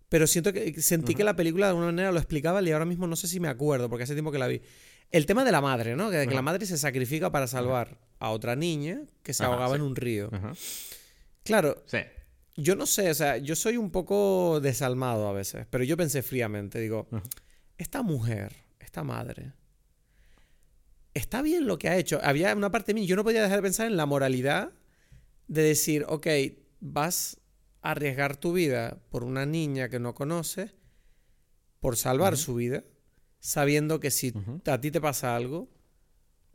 pero siento que sentí que la película de alguna manera lo explicaba y ahora mismo no sé si me acuerdo, porque hace tiempo que la vi. El tema de la madre, ¿no? Que, que la madre se sacrifica para salvar a otra niña que se ahogaba en un río. Claro. Sí. Yo no sé, o sea, yo soy un poco desalmado a veces, pero yo pensé fríamente, digo, esta mujer, esta madre, está bien lo que ha hecho. Había una parte de mí, yo no podía dejar de pensar en la moralidad de decir, ok, vas a arriesgar tu vida por una niña que no conoces, por salvar su vida, sabiendo que si a ti te pasa algo,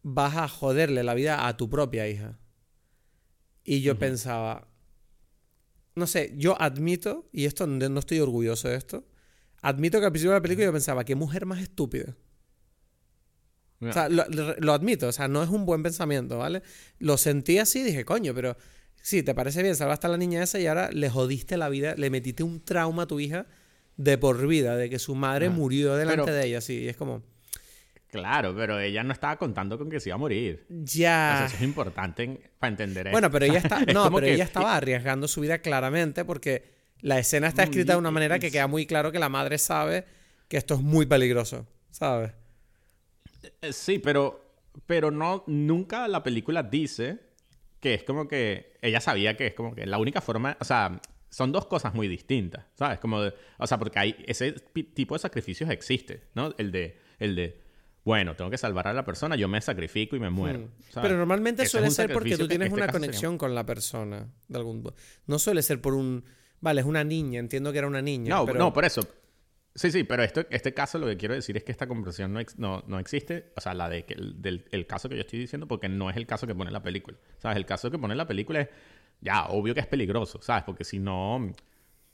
vas a joderle la vida a tu propia hija. Y yo pensaba, no sé, yo admito, y esto no estoy orgulloso de esto, admito que al principio de la película yo pensaba, qué mujer más estúpida. O sea, lo, admito, o sea, no es un buen pensamiento, ¿vale? Lo sentí así y dije, coño, pero sí, te parece bien, salvaste a la niña esa y ahora le jodiste la vida, le metiste un trauma a tu hija de por vida, de que su madre murió delante de ella, sí, y es como... Claro, pero ella no estaba contando con que se iba a morir. Ya. eso es importante para entender eso. Bueno, pero ella está, [laughs] no, pero ella estaba arriesgando su vida claramente porque la escena está escrita de una manera que queda muy claro que la madre sabe que esto es muy peligroso, ¿sabes? Eh, sí, pero, pero no, nunca la película dice que es como que ella sabía que es como que la única forma, o sea, son dos cosas muy distintas, ¿sabes? Como, o sea, porque hay ese tipo de sacrificios existe, ¿no? El de, el de bueno, tengo que salvar a la persona, yo me sacrifico y me muero. Hmm. Pero normalmente suele ser porque tú tienes este una conexión con la persona. De algún... No suele ser por un... Vale, es una niña, entiendo que era una niña. No, no, por eso. Sí, sí, pero esto, este caso lo que quiero decir es que esta conversación no, no, existe, o sea, la de que el, del el caso que yo estoy diciendo, porque no es el caso que pone la película. ¿Sabes? El caso que pone la película es, ya, obvio que es peligroso, ¿sabes? Porque si no,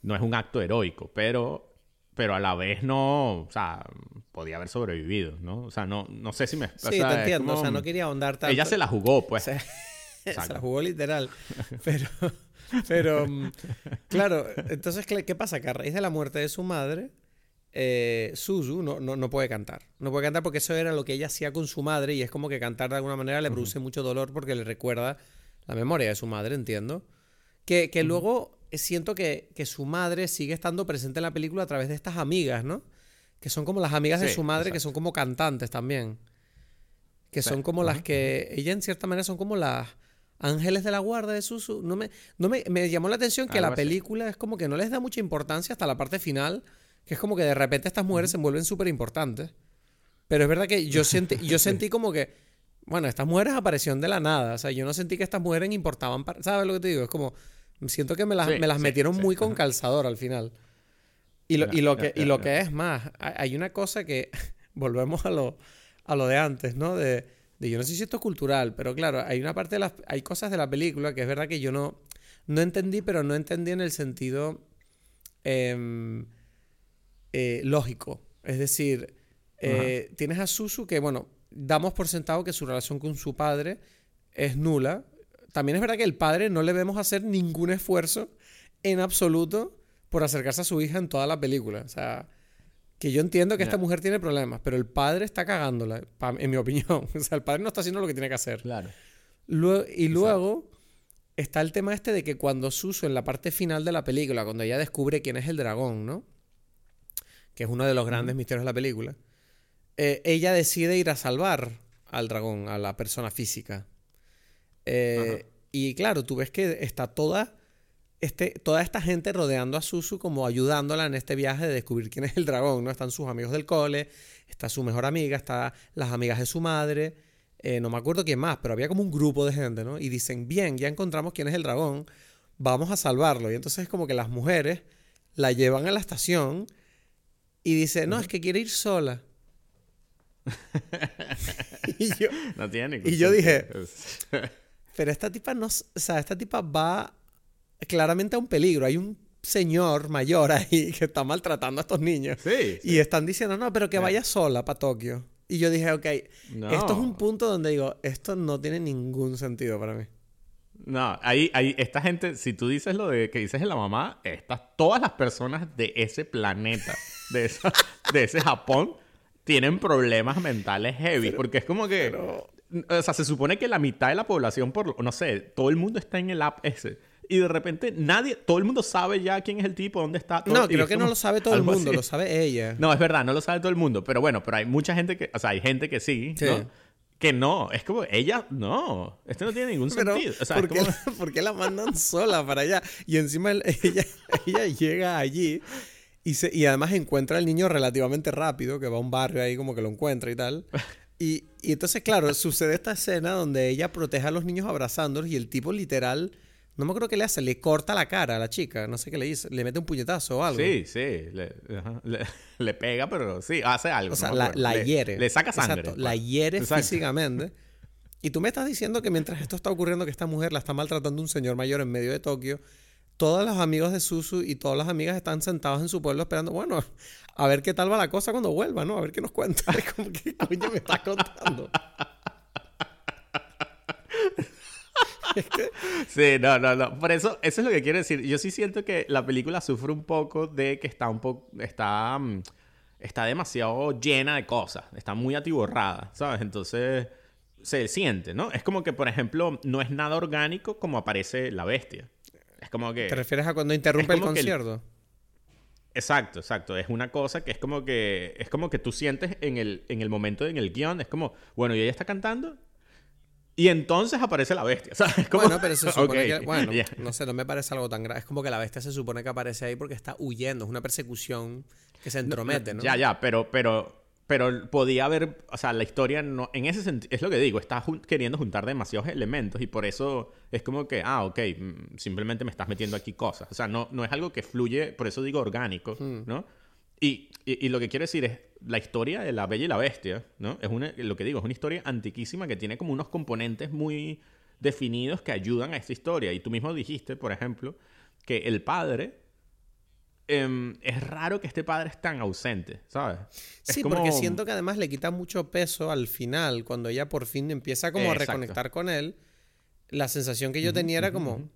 no es un acto heroico, pero pero a la vez no, o sea, podía haber sobrevivido, ¿no? O sea, no, no sé si me... Sí, te entiendo, o sea, no quería ahondar tanto. Ella se la jugó, pues. Se, [laughs] la jugó literal, pero... Pero, mm, claro, entonces, ¿qué pasa? Que a raíz de la muerte de su madre, eh, Suzu no, no, puede cantar. No puede cantar porque eso era lo que ella hacía con su madre y es como que cantar de alguna manera le produce mucho dolor porque le recuerda la memoria de su madre, entiendo. Que, que luego siento que, su madre sigue estando presente en la película a través de estas amigas, ¿no? Que son como las amigas de su madre, que son como cantantes también. Que son como las que. Ella, en cierta manera, son como las ángeles de la guarda de Susu. No me, no me, me llamó la atención que la película es como que no les da mucha importancia hasta la parte final. Que es como que de repente estas mujeres se vuelven súper importantes. Pero es verdad que yo [laughs] sentí, yo sentí como que. Bueno, estas mujeres aparecieron de la nada. O sea, yo no sentí que estas mujeres importaban. Para, ¿Sabes lo que te digo? Es como Siento que me las, me las metieron muy con calzador al final. Y lo, y lo que, y lo que es más, hay una cosa que, [laughs] volvemos a lo, a lo de antes, ¿no? De, de, yo no sé si esto es cultural, pero claro, hay una parte de las, hay cosas de la película que es verdad que yo no, no entendí, pero no entendí en el sentido em, eh, lógico. Es decir, eh, tienes a Susu que, bueno, damos por sentado que su relación con su padre es nula, también es verdad que el padre no le vemos hacer ningún esfuerzo en absoluto por acercarse a su hija en toda la película. O sea, que yo entiendo que esta mujer tiene problemas, pero el padre está cagándola, en mi opinión. [laughs] O sea, el padre no está haciendo lo que tiene que hacer. Claro. y luego está el tema este de que cuando Suso, en la parte final de la película, cuando ella descubre quién es el dragón, ¿no? Que es uno de los grandes misterios de la película. Eh, ella decide ir a salvar al dragón, a la persona física. Eh, y claro, tú ves que está toda, este, toda esta gente rodeando a Susu como ayudándola en este viaje de descubrir quién es el dragón, ¿no? Están sus amigos del cole, está su mejor amiga, está las amigas de su madre, eh, no me acuerdo quién más, pero había como un grupo de gente, ¿no? Y dicen, bien, ya encontramos quién es el dragón, vamos a salvarlo. Y entonces es como que las mujeres la llevan a la estación y dice, no, es que quiere ir sola. [laughs] y yo, No tiene ningún y yo dije, [laughs] pero esta tipa no, o sea, esta tipa va claramente a un peligro. Hay un señor mayor ahí que está maltratando a estos niños. Sí. Y están diciendo, no, pero que vaya sola para Tokio. Y yo dije, ok, No. esto es un punto donde digo, esto no tiene ningún sentido para mí. No, ahí, ahí, esta gente, si tú dices lo de que dices de la mamá, estas, todas las personas de ese planeta, de, esa- de ese Japón, tienen problemas mentales heavy. porque es como que. O sea, se supone que la mitad de la población, por no sé, todo el mundo está en el app ese. Y de repente nadie, todo el mundo sabe ya quién es el tipo, dónde está. todo- No, creo que no lo sabe todo el mundo, así. lo sabe ella. No, es verdad, no lo sabe todo el mundo. Pero bueno, pero hay mucha gente que, o sea, hay gente que sí, Sí. ¿no? Que no, es como, ella, no, esto no tiene ningún Pero, sentido. O sea, ¿por, qué, como- la- [laughs] por qué la mandan sola para allá? Y encima el- [laughs] ella, ella llega allí y, se, y además encuentra al niño relativamente rápido, que va a un barrio ahí como que lo encuentra y tal. [laughs] Y, y entonces, claro, sucede esta escena donde ella protege a los niños abrazándolos y el tipo literal, no me acuerdo qué le hace, le corta la cara a la chica, no sé qué le dice, le mete un puñetazo o algo. Sí, sí, le, le- [laughs] le pega, pero sí, hace algo. O sea, no la, Le- hiere. Le saca sangre. Exacto, pues. la hiere Exacto. físicamente. [laughs] Y tú me estás diciendo que mientras esto está ocurriendo, que esta mujer la está maltratando un señor mayor en medio de Tokio, todos los amigos de Susu y todas las amigas están sentados en su pueblo esperando, bueno, a ver qué tal va la cosa cuando vuelva, ¿no? A ver qué nos cuenta. [laughs] Como, ¿qué coño me estás contando? [laughs] Sí, no, no, no. Por eso, eso es lo que quiero decir. Yo sí siento que la película sufre un poco de que está un poco, está, mm, está demasiado llena de cosas. Está muy atiborrada, ¿sabes? Entonces, se siente, ¿no? Es como que, por ejemplo, no es nada orgánico como aparece la bestia. Es como que... ¿Te refieres a cuando interrumpe el concierto? Exacto, exacto. Es una cosa que es como que es como que tú sientes en el, en el momento en el guion, es como, bueno, y ella está cantando y entonces aparece la bestia. [laughs] ¿sabes? Es como, Bueno, pero se supone que, bueno, [laughs] no sé, no me parece algo tan grave. Es como que la bestia se supone que aparece ahí porque está huyendo, es una persecución que se entromete, ¿no? Ya, ya, pero, pero, pero podía haber, o sea, la historia no, en ese sentido, es lo que digo, estás jun- queriendo juntar demasiados elementos y por eso es como que, ah, ok, mm, simplemente me estás metiendo aquí cosas. O sea, no, no es algo que fluye, por eso digo orgánico, Hmm. ¿no? Y, y, y lo que quiero decir es, la historia de La Bella y la Bestia, ¿no? Es una, lo que digo, es una historia antiquísima que tiene como unos componentes muy definidos que ayudan a esta historia. Y tú mismo dijiste, por ejemplo, que el padre em, es raro que este padre es tan ausente, ¿sabes? Es Sí, como- porque siento que además le quita mucho peso al final, cuando ella por fin empieza como a reconectar con él. La sensación que yo tenía era como,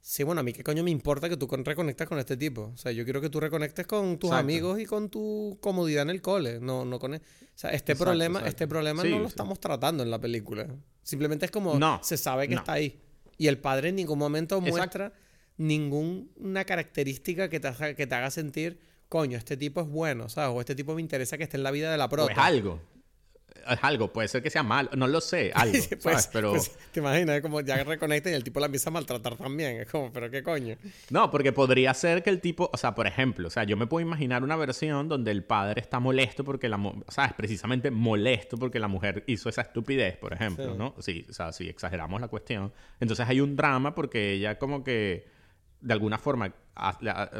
sí, bueno, a mí qué coño me importa que tú con- reconectas con este tipo. O sea, yo quiero que tú reconectes con tus Exacto. amigos y con tu comodidad en el cole, no, no con... e- O sea, este Exacto, problema, exacto. este problema Sí, no lo sí. estamos tratando en la película. Simplemente es como, No, se sabe que no. está ahí. Y el padre en ningún momento muestra ninguna característica que te, haga, que te haga sentir, coño, este tipo es bueno, ¿sabes? O este tipo me interesa que esté en la vida de la prota. es algo. Es algo, puede ser que sea malo, no lo sé, [laughs] algo, pues, ¿sabes? Pero... pues, te imaginas, es como ya reconecta y el tipo la empieza a maltratar también. Es como, pero qué coño. No, porque podría ser que el tipo, o sea, por ejemplo, o sea, yo me puedo imaginar una versión donde el padre está molesto porque la, o sea, es precisamente molesto porque la mujer hizo esa estupidez, por ejemplo, Sí. ¿no? Sí, o sea, si exageramos la cuestión. Entonces hay un drama porque ella como que de alguna forma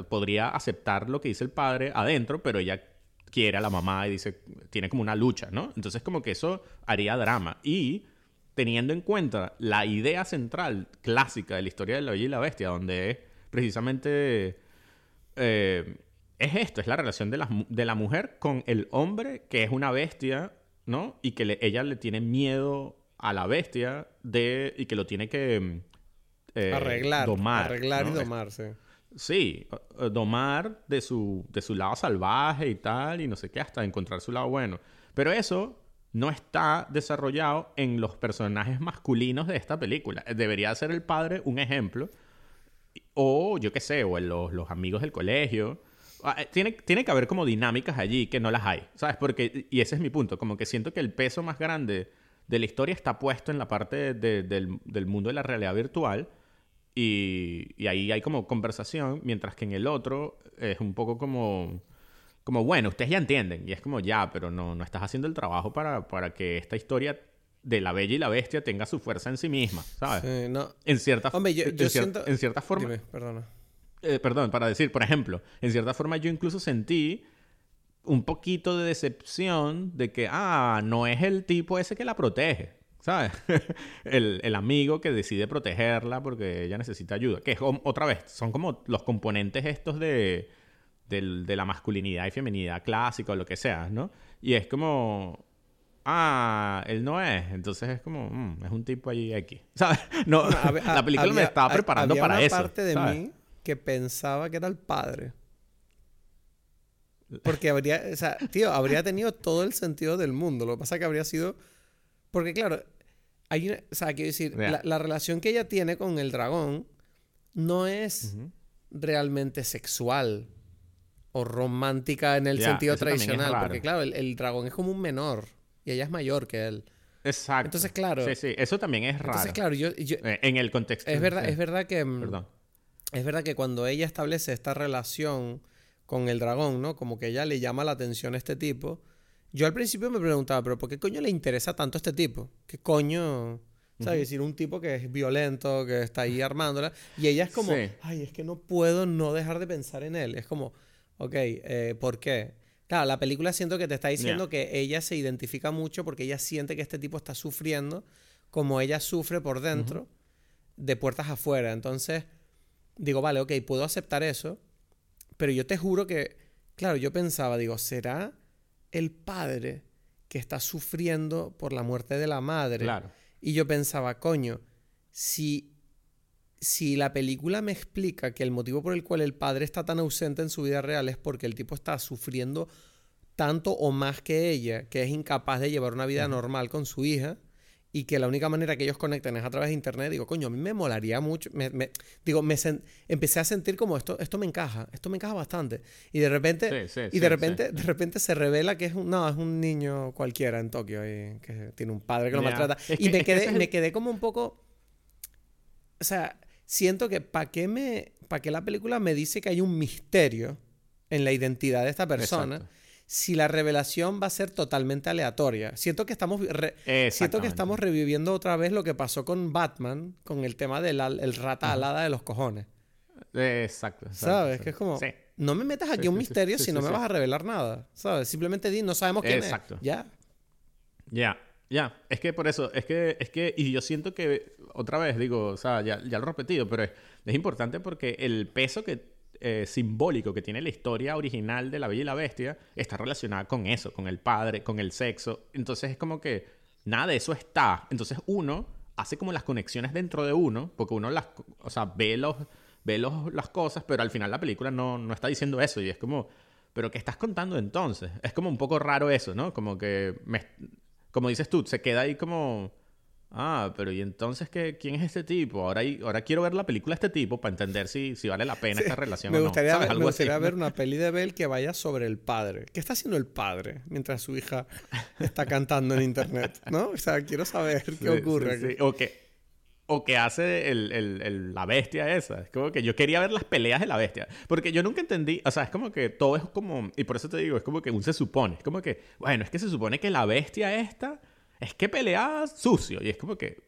podría aceptar lo que dice el padre adentro, pero ella quiere a la mamá y dice, tiene como una lucha, ¿no? Entonces como que eso haría drama. Y teniendo en cuenta la idea central clásica de la historia de la Bella y la Bestia, donde es precisamente eh, es esto, es la relación de la, de la mujer con el hombre que es una bestia, ¿no? Y que ella le tiene miedo a la bestia de, y que lo tiene que mm, eh, arreglar. domar. arreglar y ¿no? Es- domar, sí. Sí, eh, domar de su, de su lado salvaje y tal, y no sé qué, hasta encontrar su lado bueno. Pero eso no está desarrollado en los personajes masculinos de esta película. Eh, Debería ser el padre un ejemplo, o yo qué sé, o en los, los amigos del colegio. Ah, eh, Tiene, tiene que haber como dinámicas allí que no las hay, ¿sabes? Porque, y ese es mi punto, como que siento que el peso más grande de la historia está puesto en la parte de- de- del, del mundo de la realidad virtual y, y ahí hay como conversación, mientras que en el otro es un poco como, como bueno, ustedes ya entienden, y es como ya, pero no, no estás haciendo el trabajo para, para que esta historia de la bella y la bestia tenga su fuerza en sí misma, ¿sabes? Sí, no. En cierta, Hombre, yo- en cier- siento- en cierta forma, Dime, perdona. eh, perdón, para decir, por ejemplo, en cierta forma yo incluso sentí, un poquito de decepción de que, ah, no es el tipo ese que la protege. ¿Sabes? [laughs] el, el, amigo que decide protegerla porque ella necesita ayuda. Que es, otra vez, son como los componentes estos de, de la masculinidad y feminidad clásica o lo que sea, ¿no? Y es como, ah, él no es. Entonces es como, mm, es un tipo ahí X. [laughs] ¿Sabes? No, [laughs] la película me estaba preparando había para una eso. parte de mí que pensaba que era el padre. Porque habría, o sea, tío, habría tenido todo el sentido del mundo. Lo que pasa es que habría sido. Porque, claro, hay una. O sea, quiero decir, la, la, relación que ella tiene con el dragón no es realmente sexual o romántica en el sentido tradicional. Porque, claro, el, el dragón es como un menor y ella es mayor que él. Exacto. Entonces, claro. Sí, sí, eso también es raro. Entonces, claro, yo. yo- Eh, en el contexto. es verdad, es verdad que. mm, Perdón. Es verdad que cuando ella establece esta relación con el dragón, ¿no? Como que ella le llama la atención a este tipo. Yo al principio me preguntaba, pero ¿por qué coño le interesa tanto a este tipo? ¿Qué coño? ¿Sabes? Es decir, un tipo que es violento, que está ahí armándola. Y ella es como, Sí. ay, es que no puedo no dejar de pensar en él. Es como, ok, eh, ¿por qué? Claro, la película siento que te está diciendo que ella se identifica mucho porque ella siente que este tipo está sufriendo como ella sufre por dentro, de puertas afuera. Entonces, digo, vale, ok, puedo aceptar eso, pero yo te juro que, claro, yo pensaba, digo, ¿será el padre que está sufriendo por la muerte de la madre? Claro. Y yo pensaba, coño, si, si la película me explica que el motivo por el cual el padre está tan ausente en su vida real es porque el tipo está sufriendo tanto o más que ella, que es incapaz de llevar una vida normal con su hija y que la única manera que ellos conecten es a través de internet, digo, coño, a mí me molaría mucho, me- me- digo, me sen- empecé a sentir como esto, esto me encaja, esto me encaja bastante. Y de repente, Sí, sí, y de sí. repente, de repente se revela que es un, no, es un niño cualquiera en Tokio y que tiene un padre que lo maltrata. [laughs] Es y que- me quedé, me quedé como un poco, o sea, siento que ¿para qué me, para qué la película me dice que hay un misterio en la identidad de esta persona? Exacto. Si la revelación va a ser totalmente aleatoria. Siento que estamos Siento que estamos reviviendo otra vez lo que pasó con Batman, con el tema del el rata alada de los cojones. Exacto. exacto, ¿Sabes? exacto. Que es como, Sí. no me metas aquí Sí, un misterio sí, si no me vas a revelar nada. ¿Sabes? Simplemente di, no sabemos quién Exacto. es. Ya. Ya, ya. Es que por eso, es que, es que, y yo siento que, otra vez, digo, o sea, ya, ya lo he repetido, pero es, es importante porque el peso que, eh, simbólico que tiene la historia original de La Bella y la Bestia está relacionada con eso, con el padre, con el sexo. Entonces es como que nada de eso está. Entonces uno hace como las conexiones dentro de uno, porque uno las, o sea, ve los, ve los, las cosas, pero al final la película no, no está diciendo eso y es como, pero ¿qué estás contando entonces? Es como un poco raro eso, ¿no? Como que, como dices tú, se queda ahí como, ah, pero ¿y entonces qué, quién es este tipo? Ahora, hay- ahora quiero ver la película de este tipo para entender si, si vale la pena esta relación Me o no. gustaría, ¿Sabes? ver, me así, gustaría ¿no? ver una peli de Bell que vaya sobre el padre. ¿Qué está haciendo el padre mientras su hija está cantando en internet? ¿No? O sea, quiero saber [laughs] qué Sí, ocurre. sí, aquí. sí. O que, o que hace el- el- el- la bestia esa. Es como que yo quería ver las peleas de la bestia. Porque yo nunca entendí, o sea, es como que todo es como, y por eso te digo, es como que un se supone. Es como que, bueno, es que se supone que la bestia esta es que pelea sucio. Y es como que,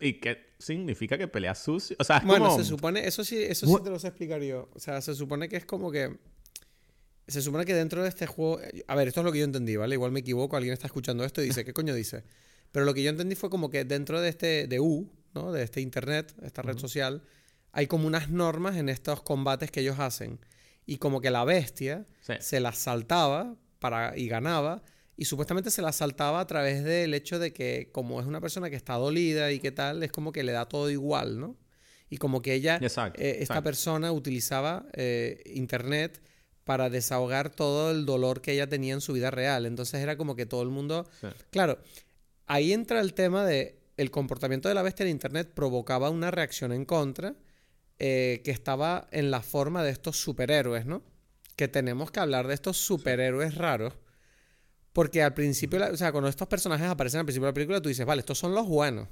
¿y qué significa que pelea sucio? O sea, es Bueno, como... se supone, eso sí, eso sí te lo sé explicar yo. O sea, se supone que es como que. Se supone que dentro de este juego. A ver, esto es lo que yo entendí, ¿vale? Igual me equivoco, alguien está escuchando esto y dice, ¿qué coño dice? Pero lo que yo entendí fue como que dentro de este. de U, ¿no? De este internet, esta red social, hay como unas normas en estos combates que ellos hacen. Y como que la bestia Sí. se las saltaba para, y ganaba. Y supuestamente se las saltaba a través del hecho de que, como es una persona que está dolida y qué tal, es como que le da todo igual, ¿no? Y como que ella, Exacto, eh, esta exacto. persona utilizaba eh, internet para desahogar todo el dolor que ella tenía en su vida real. Entonces era como que todo el mundo... Sí. Claro, ahí entra el tema de el comportamiento de la bestia en internet provocaba una reacción en contra eh, que estaba en la forma de estos superhéroes, ¿no? Que tenemos que hablar de estos superhéroes raros. Porque al principio, o sea, cuando estos personajes aparecen al principio de la película, tú dices, vale, estos son los buenos.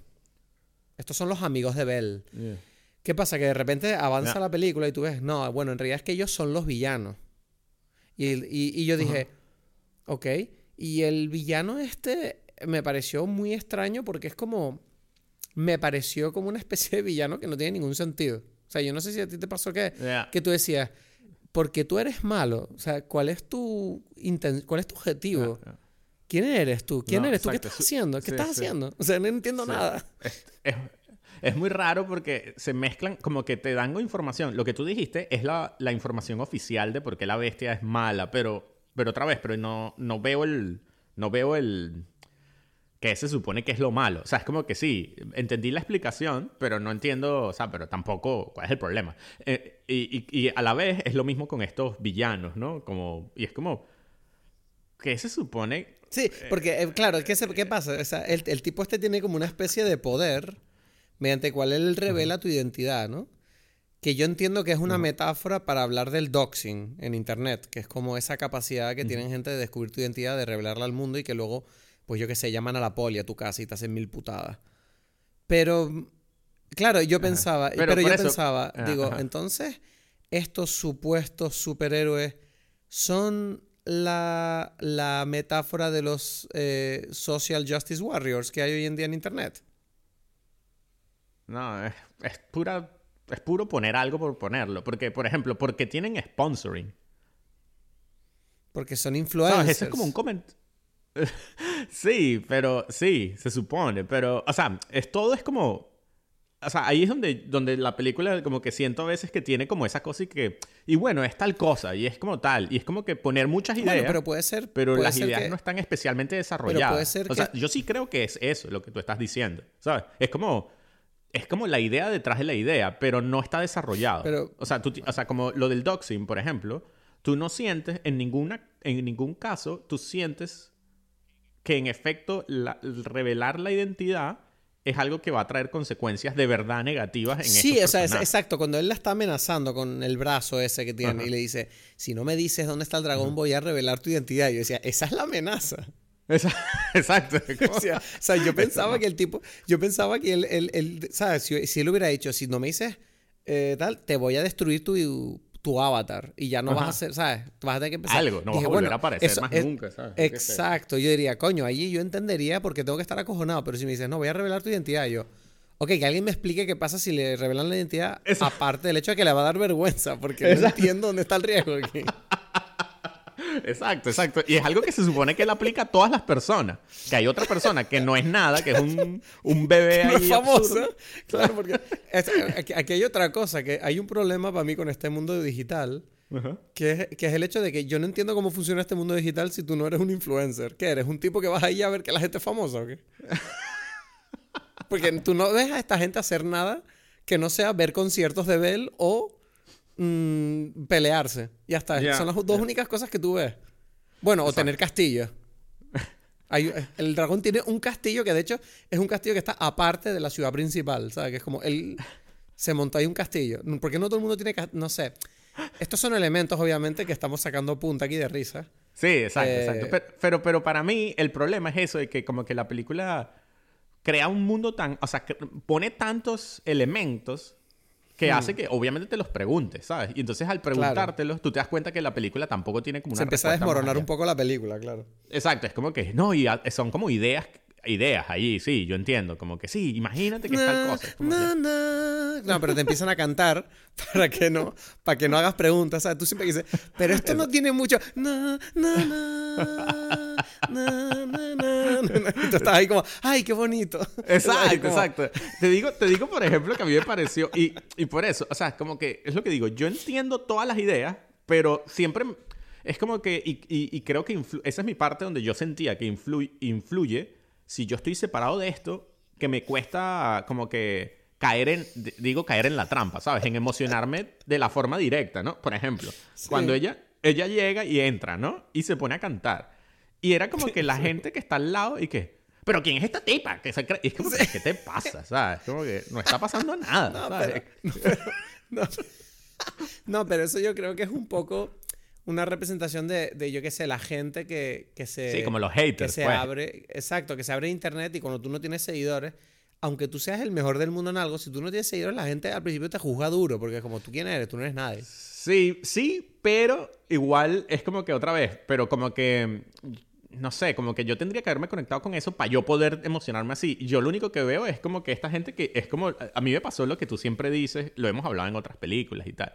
Estos son los amigos de Belle. Yeah. ¿Qué pasa? Que de repente avanza la película y tú ves, no, bueno, en realidad es que ellos son los villanos. Y, y- y yo dije, ok. Y el villano este me pareció muy extraño porque es como. Me pareció como una especie de villano que no tiene ningún sentido. O sea, yo no sé si a ti te pasó que, Yeah. que tú decías, porque tú eres malo. O sea, ¿cuál es tu, inten- cuál es tu objetivo? Ah, ah. ¿Quién eres tú? ¿Quién No, eres tú? ¿Qué estás haciendo? ¿Qué sí, estás sí. haciendo? O sea, no entiendo Sí. nada. Es, es- es muy raro porque se mezclan, como que te dan información. Lo que tú dijiste es la, la información oficial de por qué la bestia es mala, pero, pero otra vez, pero no, no veo el. No veo el. Que se supone que es lo malo. O sea, es como que sí, entendí la explicación, pero no entiendo, o sea, pero tampoco cuál es el problema. Eh, y, y- y a la vez es lo mismo con estos villanos, ¿no? Como, y es como. ¿Qué se supone? Sí, porque, eh, claro, ¿qué, se- qué pasa? O sea, el, el tipo este tiene como una especie de poder mediante el cual él revela tu identidad, ¿no? Que yo entiendo que es una metáfora para hablar del doxing en Internet, que es como esa capacidad que tienen gente de descubrir tu identidad, de revelarla al mundo y que luego, pues yo qué sé, llaman a la poli a tu casa y te hacen mil putadas. Pero, claro, yo pensaba, Pero yo eso- pensaba, Ajá, digo, ajá. entonces, estos supuestos superhéroes son la, la metáfora de los eh, social justice warriors que hay hoy en día en Internet. No, es, es pura. Es puro poner algo por ponerlo. Porque, por ejemplo, porque tienen sponsoring. Porque son influencers. Ese es como un comentario. [laughs] sí, pero sí, se supone. Pero, o sea, es todo es como. O sea, ahí es donde, donde la película como que siento a veces que tiene como esa cosa y que... Y bueno, es tal cosa y es como tal. Y es como que poner muchas ideas. Bueno, pero puede ser. pero puede las ser ideas que- no están especialmente desarrolladas. puede ser o sea, que- yo sí creo que es eso lo que tú estás diciendo, ¿sabes? Es como es como la idea detrás de la idea, pero no está desarrollado. Pero- o sea, tú o sea, como lo del doxing, por ejemplo, tú no sientes en ninguna en ningún caso tú sientes que en efecto la- revelar la identidad es algo que va a traer consecuencias de verdad negativas en Sí, o sea, es- exacto. Cuando él la está amenazando con el brazo ese que tiene Ajá. y le dice, si no me dices dónde está el dragón, voy a revelar tu identidad. Y yo decía, esa es la amenaza. Esa- [laughs] Exacto. [laughs] O sea, o sea, yo [laughs] pensaba que el tipo, yo pensaba que él, él- él, ¿sabes? Si, si él hubiera dicho, si no me dices eh, tal, te voy a destruir tu, tu avatar y ya no vas a hacer, ¿sabes? Vas a tener que empezar. Algo, no vas a volver a aparecer más nunca, ¿sabes? Exacto, yo diría, coño, allí yo entendería porque tengo que estar acojonado, pero si me dices, no, voy a revelar tu identidad, yo, ok, que alguien me explique qué pasa si le revelan la identidad, Eso- aparte del hecho de que le va a dar vergüenza, porque no entiendo dónde está el riesgo aquí. [laughs] Exacto, exacto. Y es algo que se supone que él aplica a todas las personas. Que hay otra persona que no es nada, que es un, un bebé [laughs] ahí es absurdo. Claro, [laughs] porque es- aquí, hay otra cosa, que hay un problema para mí con este mundo digital, que es, que es el hecho de que yo no entiendo cómo funciona este mundo digital si tú no eres un influencer. ¿Qué eres? ¿Un tipo que vas ahí a ver que la gente es famosa o qué? [laughs] Porque tú no ves a esta gente hacer nada que no sea ver conciertos de Bell o mm, pelearse. Ya está. Son las dos únicas cosas que tú ves. Bueno, o tener castillos. [laughs] Hay- el dragón tiene un castillo que de hecho es un castillo que está aparte de la ciudad principal, ¿sabes? Que es como él se montó ahí un castillo. ¿Por qué no todo el mundo tiene cas- No sé. Estos son elementos, obviamente, que estamos sacando punta aquí de risa. Sí, exacto, Eh, exacto. Pero, pero, pero para mí el problema es eso, de que como que la película crea un mundo tan... O sea, que pone tantos elementos que hace que obviamente te los preguntes, ¿sabes? Y entonces al preguntártelos, tú te das cuenta que la película tampoco tiene como una Se empieza a desmoronar un poco la película, claro. Exacto, es como que, no, y a- son como ideas, ideas allí, sí, yo entiendo, como que sí, imagínate que es tal Na, cosa. na, na. No, pero te empiezan a cantar [laughs] para que no, para que no hagas preguntas. ¿sabes? Tú siempre dices, pero esto no tiene mucho. [laughs] Y tú estás ahí como, ay, qué bonito. [laughs] Exacto, como- exacto. Te digo, te digo, por ejemplo, que a mí me pareció, y, y por eso, o sea, como que es lo que digo, yo entiendo todas las ideas, pero siempre es como que, y, y- y creo que influ- esa es mi parte donde yo sentía que influ- influye, si yo estoy separado de esto, que me cuesta como que caer en, digo, caer en la trampa, ¿sabes? En emocionarme de la forma directa, ¿no? Por ejemplo, cuando ella, ella llega y entra, ¿no? Y se pone a cantar. Y era como [laughs] que la gente que está al lado y que, pero ¿quién es esta tipa? Que se cree- y es como que, ¿qué te pasa? ¿Sabes? Como que no está pasando [laughs] nada. ¿sabes? [laughs] No, no, pero eso yo creo que es un poco una representación de, de yo qué sé, la gente que, que se... Sí, como los que haters, se pues. abre, exacto, que se abre internet y cuando tú no tienes seguidores, aunque tú seas el mejor del mundo en algo, si tú no tienes seguidores, la gente al principio te juzga duro, porque como, ¿tú quién eres? Tú no eres nadie. Sí, sí, pero igual es como que otra vez, pero como que, no sé, como que yo tendría que haberme conectado con eso para yo poder emocionarme así. Yo lo único que veo es como que esta gente que es como, a mí me pasó lo que tú siempre dices, lo hemos hablado en otras películas y tal,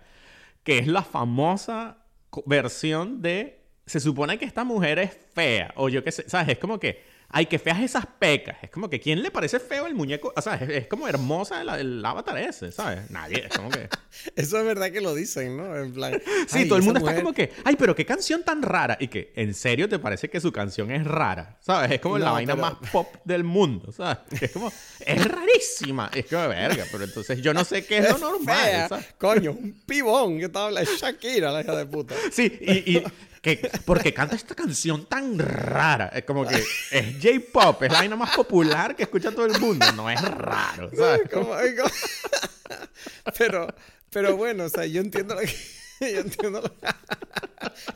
que es la famosa versión de se supone que esta mujer es fea o yo qué sé, ¿sabes? Es como que ay, que feas esas pecas. Es como que ¿quién le parece feo el muñeco? O sea, es, es como hermosa el, el avatar ese, ¿sabes? Nadie, es como que [laughs] Eso es verdad que lo dicen, ¿no? En plan. Sí, "Ay, todo el mundo está mujer- como que, ay, pero qué canción tan rara. Y que, ¿en serio te parece que su canción es rara? ¿Sabes? Es como la No, vaina pero- más pop del mundo, ¿sabes? Es como, es rarísima. Es como, verga, pero entonces yo no sé qué es lo normal, Fea, ¿sabes? Coño, un pibón que estaba hablando. Shakira, la hija de puta. Sí, y, y que, porque canta esta canción tan rara. Es como que es J-pop, es la vaina más popular que escucha todo el mundo. No es raro, ¿sabes? Como- como- [laughs] pero, pero bueno, o sea, yo entiendo lo que. Yo entiendo lo [laughs]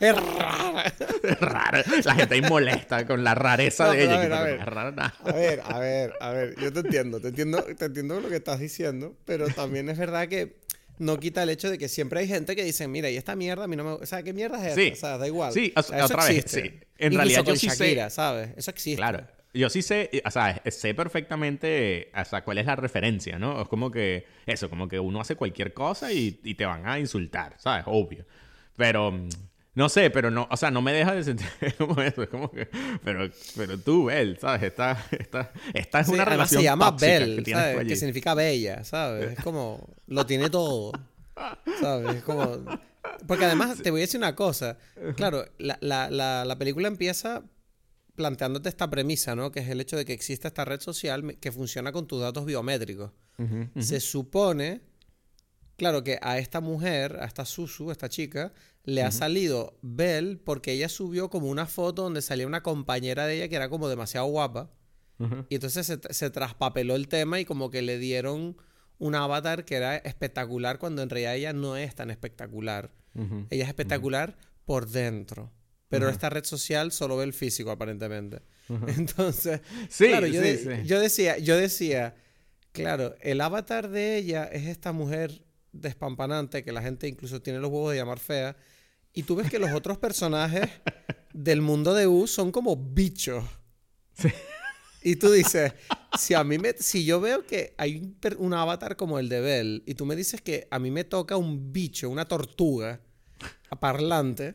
Es rara. Es raro. La gente ahí molesta con la rareza No, de ella. a ver, a ver. rara. A ver, a ver, a ver, yo te entiendo, te entiendo, te entiendo lo que estás diciendo, pero también es verdad que no quita el hecho de que siempre hay gente que dice, mira, y esta mierda a mí no me, o sea, ¿qué mierda es esta? Sí. O sea, da igual. Sí, eso otra vez, existe. sí. En Incluso realidad yo sí sé- Shakira, ¿sabes? Eso existe. Claro. Yo sí sé, o sea, sé perfectamente o sea, cuál es la referencia, ¿no? Es como que, eso, como que uno hace cualquier cosa y, y te van a insultar, ¿sabes? Obvio. Pero, mm, no sé, pero no, o sea, no me deja de sentir [laughs] como eso. Es como que, pero, pero tú, Bel, ¿sabes? Esta, esta, esta es Sí, una relación se llama tóxica que ¿sabes? Que significa bella, ¿sabes? Es como, lo tiene todo, ¿sabes? Es como... Porque además, te voy a decir una cosa. Claro, la, la, la, la película empieza planteándote esta premisa, ¿no? Que es el hecho de que existe esta red social que funciona con tus datos biométricos. Se supone, claro, que a esta mujer, a esta Susu, a esta chica, le ha salido Belle porque ella subió como una foto donde salía una compañera de ella que era como demasiado guapa. Y entonces se, se traspapeló el tema y como que le dieron un avatar que era espectacular cuando en realidad ella no es tan espectacular. Ella es espectacular por dentro. Pero esta red social solo ve el físico, aparentemente. [laughs] Entonces, Sí, claro, yo, sí, de- sí. yo decía, yo decía, claro, el avatar de ella es esta mujer despampanante que la gente incluso tiene los huevos de llamar fea. Y tú ves que los otros personajes del mundo de U son como bichos. Y tú dices, si a mí me, si yo veo que hay un, avatar como el de Bell y tú me dices que a mí me toca un bicho, una tortuga parlante,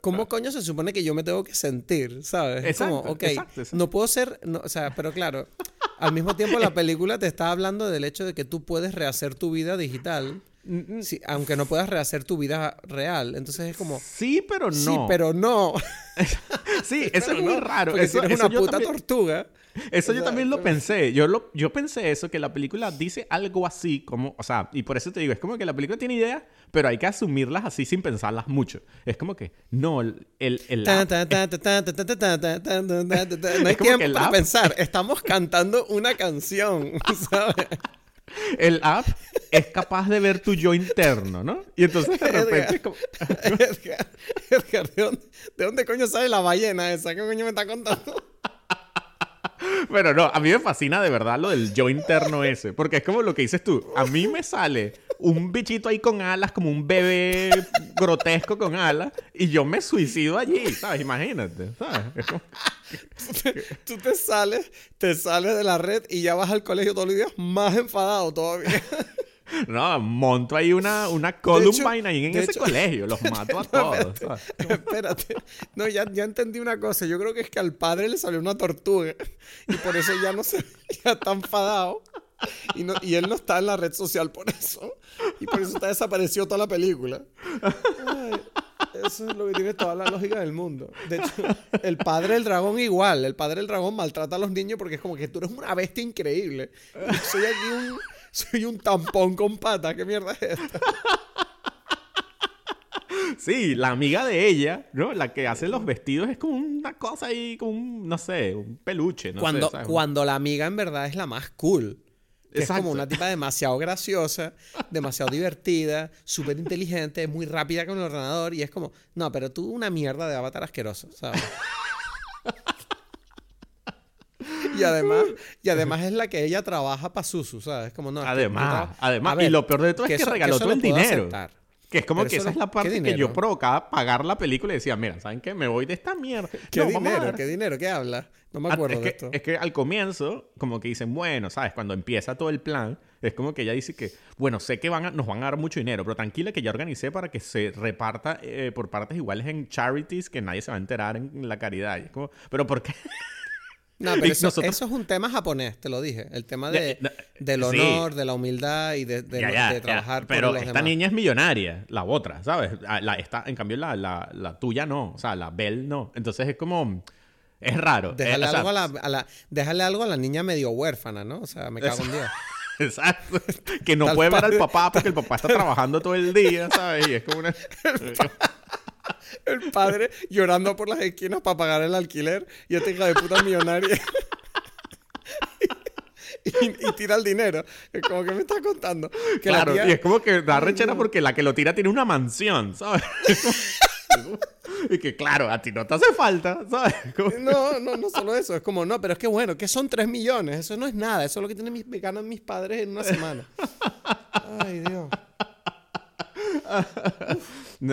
¿cómo coño se supone que yo me tengo que sentir, sabes? Es como, Exacto, ok, exacto, exacto. no puedo ser, no, o sea, pero claro, al mismo tiempo la película te está hablando del hecho de que tú puedes rehacer tu vida digital, Sí, aunque no puedas rehacer tu vida real, entonces es como... Sí, pero no. Sí, pero no. sí, eso es muy raro. Eso, es una puta tortuga. Eso yo también lo pensé. Yo, lo, yo pensé eso, que la película dice algo así, como, o sea, y por eso te digo, es como que la película tiene ideas, pero hay que asumirlas así sin pensarlas mucho. Es como que, no, el... el, el no hay tiempo para pensar. Estamos cantando una canción, ¿sabes? El app es capaz de ver tu yo interno, ¿no? Y entonces de repente es como... Edgar, Edgar, ¿de dónde, ¿de dónde coño sale la ballena esa? ¿Qué coño me está contando? [laughs] Pero no, a mí me fascina de verdad lo del yo interno ese, porque es como lo que dices tú. A mí me sale un bichito ahí con alas, como un bebé grotesco con alas, y yo me suicido allí, ¿sabes? Imagínate, ¿sabes? Como- Tú te sales, te sales de la red y ya vas al colegio todos los días más enfadado todavía. [laughs] [laughs] No, monto ahí una, una Columbine ahí en ese hecho- colegio, los [laughs] mato a todos. ¿sabes? Espérate. No, ya, ya entendí una cosa. Yo creo que es que al padre le salió una tortuga. Y por eso ya no se ya está [laughs] enfadado. Y, no, y él no está en la red social por eso. Y por eso está desaparecido toda la película. Ay, eso es lo que tiene toda la lógica del mundo. De hecho, el padre del dragón igual. El padre del dragón maltrata a los niños porque es como que tú eres una bestia increíble. Yo soy aquí un... Soy un tampón con patas. ¿Qué mierda es esta? Sí, la amiga de ella, ¿no? La que hace los vestidos es como una cosa ahí, como un, no sé, un peluche, no cuando, sé, ¿sabes? cuando la amiga en verdad es la más cool. Que es como una tipa demasiado graciosa, demasiado divertida, súper inteligente, muy rápida con el ordenador. Y es como, no, pero tú una mierda de avatar asqueroso, ¿sabes? Y además, y además es la que ella trabaja para Susu, ¿sabes? Como no, que Además, además, ver, y lo peor de todo es que, eso- regaló todo el dinero. aceptar. Que es como Pero que esa es la ¿qué parte que yo provocaba pagar la película y decía, mira, ¿saben qué? Me voy de esta mierda. ¿Qué No, dinero? ¿Qué dinero? ¿Qué habla? No me Ah, acuerdo es, de que, esto. es que al comienzo, como que dicen, bueno, ¿sabes? Cuando empieza todo el plan, es como que ella dice que, bueno, sé que van a- nos van a dar mucho dinero, pero tranquila que ya organicé para que se reparta eh, por partes iguales en charities que nadie se va a enterar en la caridad. Y es como, ¿pero por qué? No, pero eso, nosotros- eso es un tema japonés, te lo dije. El tema de, no, del sí. honor, de la humildad y de, de- Ya, ya, de trabajar Pero por los esta demás. niña es millonaria, la otra, ¿sabes? Ah, La, esta, en cambio, la, la, la tuya no, o sea, la Belle no. Entonces es como, es raro. Eh, Déjale, o sea, algo a la, a la- déjale algo a la niña medio huérfana, ¿no? O sea, me cago en Dios. [laughs] Exacto. Que no puede ver al papá porque el papá está trabajando todo el día, ¿sabes? Y es como una... [laughs] [laughs] El padre llorando por las esquinas para pagar el alquiler y esta hija de puta millonaria. [laughs] y, y tira el dinero. Es como que me estás contando. Que la claro, tía- y es como que da rechera porque la que lo tira tiene una mansión, ¿sabes? [laughs] y que claro, a ti no te hace falta, ¿sabes? Como- No, no, no solo eso. Es como, no, pero es que bueno, que son 3 millones. Eso no es nada. Eso es lo que tienen mis, me ganan mis padres en una semana. Ay, Dios.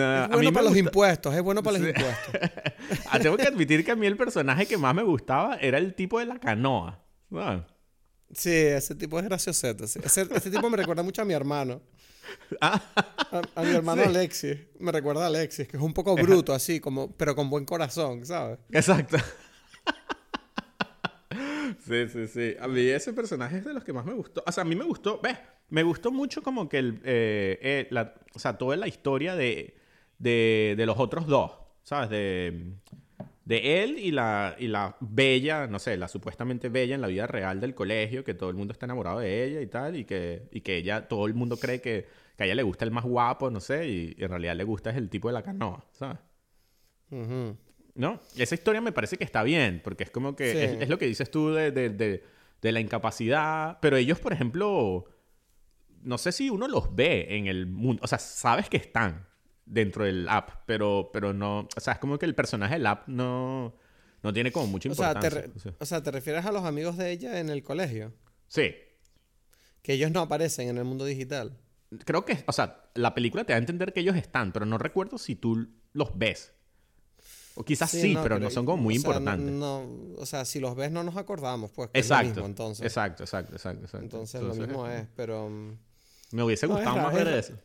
Es a mí bueno para los gusta- impuestos. Es bueno para los Sí. impuestos. [laughs] Ah, tengo que admitir que a mí el personaje que más me gustaba era el tipo de la canoa. Sí, ese tipo es gracioseto. sí. Ese, ese tipo me recuerda mucho a mi hermano. [laughs] Ah, A, a mi hermano Sí. Alexis. Me recuerda a Alexis, que es un poco bruto así, como, pero con buen corazón, ¿sabes? Exacto. [laughs] Sí, sí, sí. A mí ese personaje es de los que más me gustó. O sea, a mí me gustó, ves, me gustó mucho como que el, eh, eh, la, o sea, toda la historia de, de, de los otros dos, ¿sabes? De, de él y la, y la bella, no sé, la supuestamente bella en la vida real del colegio, que todo el mundo está enamorado de ella y tal, y que, y que ella, todo el mundo cree que, que a ella le gusta el más guapo, no sé, y, y en realidad le gusta es el tipo de la canoa, ¿sabes? ¿No? Esa historia me parece que está bien, porque es como que Sí. es, es lo que dices tú de, de- de- de la incapacidad, pero ellos, por ejemplo, no sé si uno los ve en el mundo, o sea, sabes que están dentro del app, pero, pero no, o sea, es como que el personaje del app no, no tiene como mucha O sea, te importancia. o sea. o sea, ¿te refieres a los amigos de ella en el colegio? Sí, Que ellos no aparecen en el mundo digital. creo que, o sea, la película te da a entender que ellos están, pero no recuerdo si tú los ves. O quizás sí, pero, no son como muy o sea, no- importantes. No, o sea, si los ves no nos acordamos, pues. que es exacto, lo mismo, entonces. exacto, exacto, exacto, exacto. Entonces, lo mismo es, pero... mm, Me hubiese gustado más ver es- eso.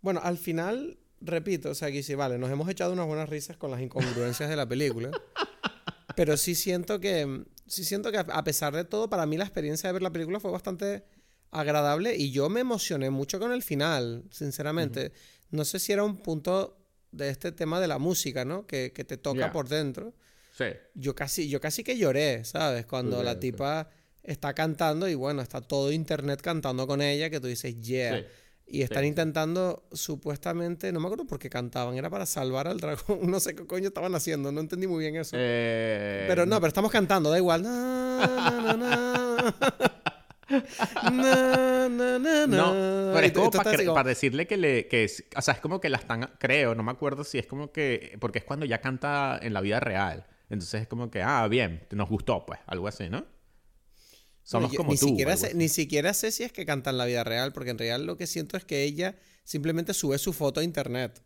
Bueno, al final, repito, o sea, aquí sí, vale, nos hemos echado unas buenas risas con las incongruencias de la película. [laughs] Pero sí siento que, sí siento que a pesar de todo, para mí la experiencia de ver la película fue bastante agradable y yo me emocioné mucho con el final, sinceramente. No sé si era un punto de este tema de la música, ¿no? Que, que te toca por dentro. Sí. Yo casi, yo casi que lloré, ¿sabes? Cuando la tipa está cantando y bueno, está todo internet cantando con ella, que tú dices, yeah. Y están sí. intentando, supuestamente, no me acuerdo por qué cantaban, era para salvar al dragón, [laughs] no sé qué coño estaban haciendo, no entendí muy bien eso. Eh, pero no, pero estamos cantando, da igual. Na, na, na, [laughs] No, pero es como para, estás así como- decirle que le. Que es- o sea, es como que la están. Creo, no me acuerdo si es como que. Porque es cuando ya canta en la vida real. Entonces es como que, ah, bien, nos gustó, pues, algo así, ¿no? Somos yo como ni tú. Siquiera sé, ni siquiera sé si es que canta en la vida real, porque en realidad lo que siento es que ella simplemente sube su foto a internet.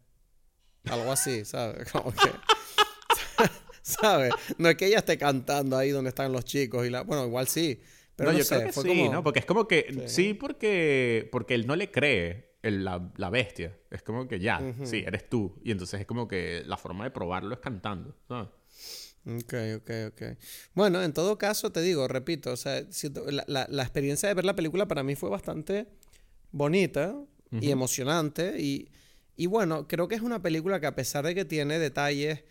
Algo así, [laughs] ¿sabes? Como que. [laughs] ¿Sabes? No es que ella esté cantando ahí donde están los chicos y la. Bueno, igual sí. Pero no, no, yo sé, creo que fue sí, como. ¿no? Porque es como que. Sí, porque. Porque él no le cree el- la, la bestia. Es como que ya, sí, eres tú. Y entonces es como que la forma de probarlo es cantando. ¿sabes? Ok, ok, ok. Bueno, en todo caso, te digo, repito, o sea, siento- la, la- la experiencia de ver la película para mí fue bastante bonita y emocionante. Y, y bueno, creo que es una película que a pesar de que tiene detalles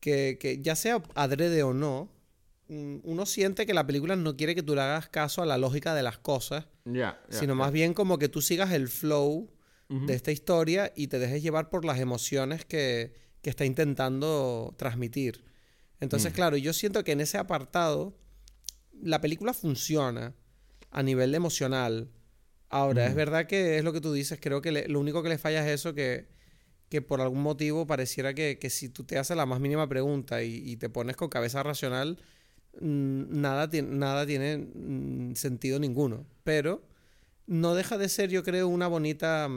que, que ya sea adrede o no, mm, uno siente que la película no quiere que tú le hagas caso a la lógica de las cosas, sino más bien como que tú sigas el flow de esta historia y te dejes llevar por las emociones que, que está intentando transmitir. Entonces, Mm. claro, yo siento que en ese apartado la película funciona a nivel emocional. Ahora, es Mm. verdad que es lo que tú dices, creo que le- lo único que le falla es eso, que, que por algún motivo pareciera que, que si tú te haces la más mínima pregunta y, y te pones con cabeza racional, mm, nada, nada tiene sentido ninguno. Pero no deja de ser, yo creo, una bonita,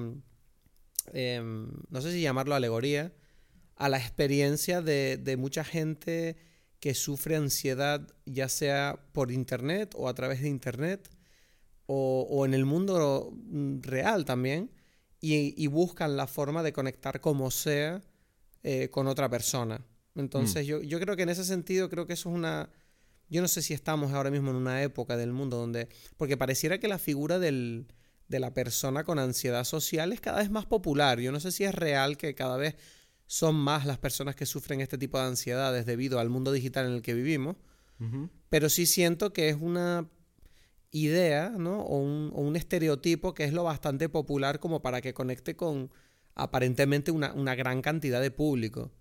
em, no sé si llamarlo alegoría, a la experiencia de, de mucha gente que sufre ansiedad, ya sea por internet o a través de internet, o, o en el mundo real también, y, y, buscan la forma de conectar como sea eh, con otra persona. Entonces Mm. yo, yo creo que en ese sentido creo que eso es una... Yo no sé si estamos ahora mismo en una época del mundo donde... Porque pareciera que la figura del, de la persona con ansiedad social es cada vez más popular. Yo no sé si es real que cada vez son más las personas que sufren este tipo de ansiedades debido al mundo digital en el que vivimos, pero sí siento que es una idea, ¿no? O un, o un estereotipo que es lo bastante popular como para que conecte con aparentemente una, una gran cantidad de público.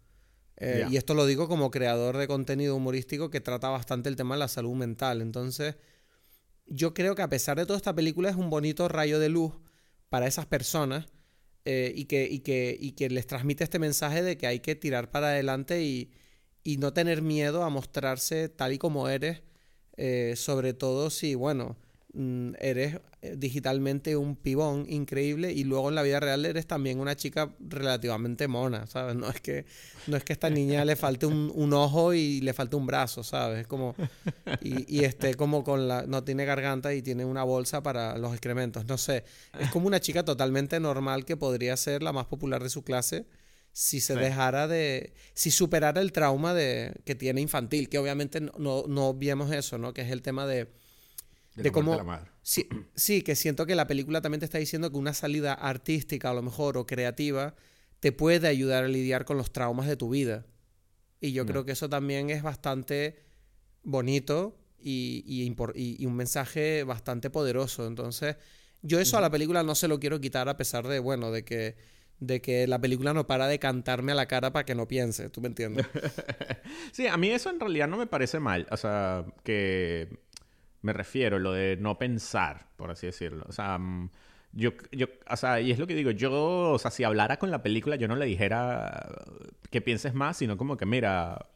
Eh. Y esto lo digo como creador de contenido humorístico que trata bastante el tema de la salud mental. Entonces, yo creo que a pesar de todo, esta película es un bonito rayo de luz para esas personas eh, y, que, y, que, y que les transmite este mensaje de que hay que tirar para adelante y, y no tener miedo a mostrarse tal y como eres, eh, sobre todo si, bueno, eres eh, digitalmente un pibón increíble y luego en la vida real eres también una chica relativamente mona, ¿sabes? No es que, no es que a esta niña le falte un, un ojo y le falte un brazo, ¿sabes? Es como... Y, y esté como con la... No tiene garganta y tiene una bolsa para los excrementos, no sé. Es como una chica totalmente normal que podría ser la más popular de su clase si se Sí. dejara de... Si superara el trauma de, que tiene infantil, que obviamente no, no, no obviemos eso, ¿no? Que es el tema de... De, cómo- la madre. Sí, sí, que siento que la película también te está diciendo que una salida artística a lo mejor o creativa te puede ayudar a lidiar con los traumas de tu vida. Y yo Mm. creo que eso también es bastante bonito y, y- y un mensaje bastante poderoso. Entonces, yo eso a la película no se lo quiero quitar a pesar de, bueno, de que, de que la película no para de cantarme a la cara para que no piense, ¿tú me entiendes? [laughs] Sí, a mí eso en realidad no me parece mal. O sea, que me refiero, lo de no pensar, por así decirlo. O sea, mm, yo, yo, o sea, y es lo que digo, yo, o sea, si hablara con la película, yo no le dijera que pienses más, sino como que, mira,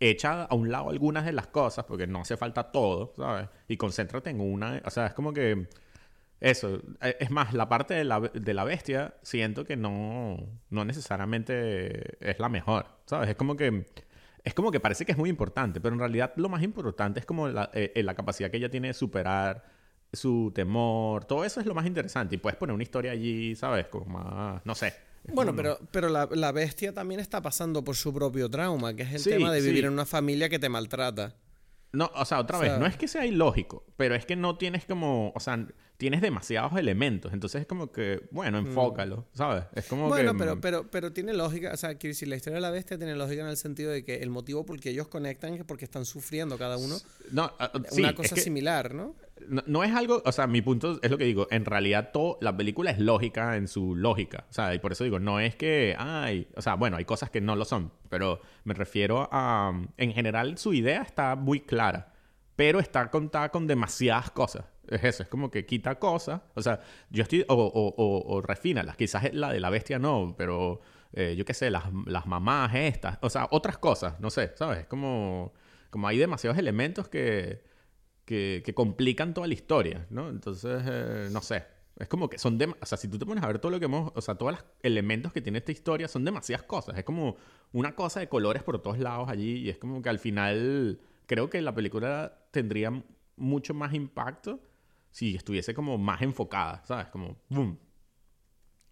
echa a un lado algunas de las cosas, porque no hace falta todo, ¿sabes? Y concéntrate en una, o sea, es como que... Eso, eh, es más, la parte de la, de la bestia siento que no, no necesariamente es la mejor, ¿sabes? Es como que es como que parece que es muy importante, pero en realidad lo más importante es como la, eh, eh, la capacidad que ella tiene de superar su temor, todo eso es lo más interesante y puedes poner una historia allí, ¿sabes? Como más, no sé. Bueno, pero, pero la, la bestia también está pasando por su propio trauma, que es el Sí, tema de vivir sí. en una familia que te maltrata. No, o sea, otra O vez, no es que sea ilógico, pero es que no tienes como, o sea, tienes demasiados elementos, entonces es como que, bueno, enfócalo, ¿sabes? Es como Mm. Bueno, que... pero, mm, pero, pero tiene lógica, o sea, quiero decir, la historia de la bestia tiene lógica en el sentido de que el motivo por el que ellos conectan es porque están sufriendo cada uno No, ah, ah, sí, una es cosa que- similar, ¿no? No, es algo, o sea, mi punto es lo que digo, en realidad todo, la película es lógica en su lógica, o sea, y por eso digo, no es que, ay, o sea, bueno, hay cosas que no lo son, pero me refiero a, en general su idea está muy clara, pero está contada con demasiadas cosas, es eso, es como que quita cosas, o sea, yo estoy, o, o, o, o refínalas, quizás la de la bestia no, pero eh, yo qué sé, las, las mamás estas, o sea, otras cosas, no sé, ¿sabes? Es como, como hay demasiados elementos que que, complican toda la historia, ¿no? Entonces, eh, no sé. Es como que son... dem- O sea, si tú te pones a ver todo lo que hemos... O sea, todos los elementos que tiene esta historia son demasiadas cosas. Es como una cosa de colores por todos lados allí y es como que al final creo que la película tendría mucho más impacto si estuviese como más enfocada, ¿sabes? Como boom.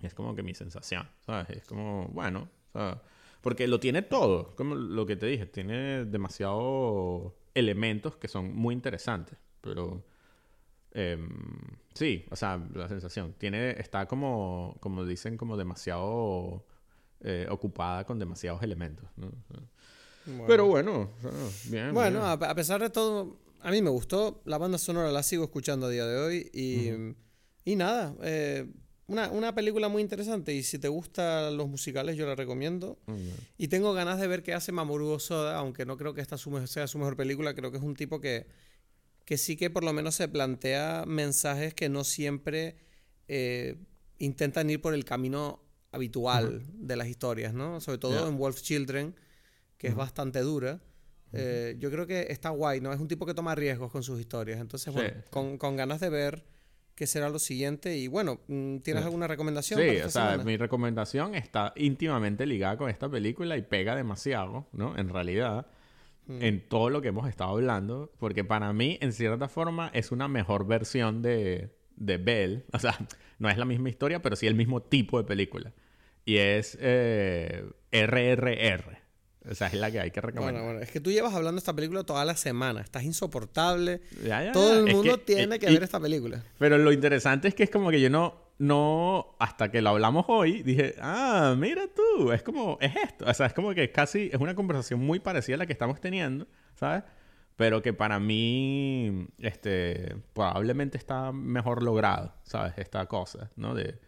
Es como que mi sensación, ¿sabes? Es como, bueno, sea, porque lo tiene todo, como lo que te dije, tiene demasiados elementos que son muy interesantes, pero em, sí, o sea, la sensación, tiene, está como, como dicen, como demasiado eh, ocupada con demasiados elementos, ¿no? Bueno. Pero bueno, bien. Bueno, bien. a, a pesar de todo, a mí me gustó. La banda sonora la sigo escuchando a día de hoy. Y, y nada, eh, una, una película muy interesante. Y si te gustan los musicales, yo la recomiendo. Y tengo ganas de ver qué hace Mamoru Hosoda, aunque no creo que esta su sea su mejor película. Creo que es un tipo que, que sí que por lo menos se plantea mensajes que no siempre eh, intentan ir por el camino habitual de las historias, ¿no? Sobre todo en Wolf Children, que es bastante dura. Eh, yo creo que está guay, ¿no? Es un tipo que toma riesgos con sus historias. Entonces, bueno, sí. Con, con ganas de ver que será lo siguiente. Y bueno, mm, ¿tienes alguna recomendación? Sí, para esta o sea, semana? mi recomendación está íntimamente ligada con esta película y pega demasiado, ¿no? En realidad, Mm. en todo lo que hemos estado hablando, porque para mí, en cierta forma, es una mejor versión de, de Belle. [laughs] O sea, no es la misma historia, pero sí el mismo tipo de película. Y es eh, RRR. O sea, es la que hay que recomendar. Bueno, bueno, es que tú llevas hablando de esta película toda la semana. Estás insoportable. Ya, ya, Todo ya. el Es mundo que- tiene eh, que y- ver esta película. Pero lo interesante es que es como que yo no, no, hasta que lo hablamos hoy, dije, ah, mira tú, es como, es esto. O sea, es como que casi es una conversación muy parecida a la que estamos teniendo, ¿sabes? Pero que para mí, este, probablemente está mejor logrado, ¿sabes? Esta cosa, ¿no? De,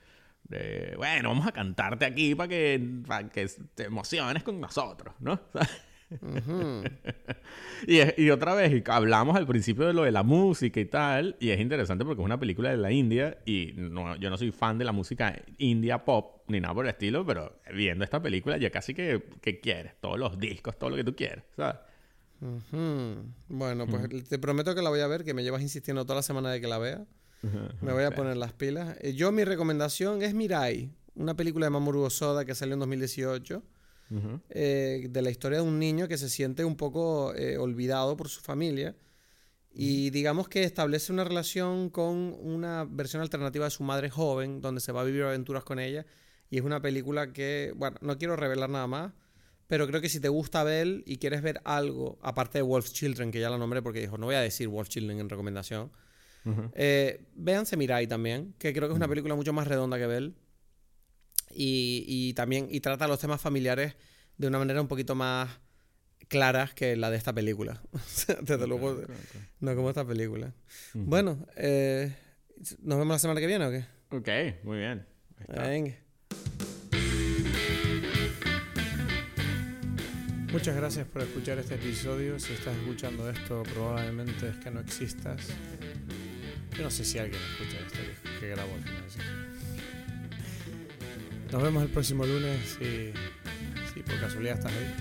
bueno, vamos a cantarte aquí para que, para que te emociones con nosotros, ¿no? [laughs] Y, es- y otra vez, y hablamos al principio de lo de la música y tal, y es interesante porque es una película de la India y no, yo no soy fan de la música india pop ni nada por el estilo, pero viendo esta película ya casi que, que quieres, todos los discos, todo lo que tú quieres, ¿sabes? Bueno, pues te prometo que la voy a ver, que me llevas insistiendo toda la semana de que la vea. Me voy a poner las pilas. Eh, Yo mi recomendación es Mirai, una película de Mamoru Osoda que salió en 2018, Ujú. eh, de la historia de un niño que se siente un poco eh, olvidado por su familia y digamos que establece una relación con una versión alternativa de su madre joven, donde se va a vivir aventuras con ella. Y es una película que, bueno, no quiero revelar nada más, pero creo que si te gusta Belle y quieres ver algo, aparte de Wolf's Children, que ya la nombré porque dijo, no voy a decir Wolf's Children en recomendación, Ujú. eh, véanse Mirai también, que creo que es una película mucho más redonda que Belle. Y, y también y trata los temas familiares de una manera un poquito más claras que la de esta película. [laughs] Desde luego, Ok, ok, ok. no como esta película. Ujú. Bueno, eh, ¿nos vemos la semana que viene o qué? Ok, muy bien. Venga. Muchas gracias por escuchar este episodio. Si estás escuchando esto, probablemente es que no existas. Yo no sé si alguien escucha esto que, que así que- Nos vemos el próximo lunes si, si por casualidad estás ahí.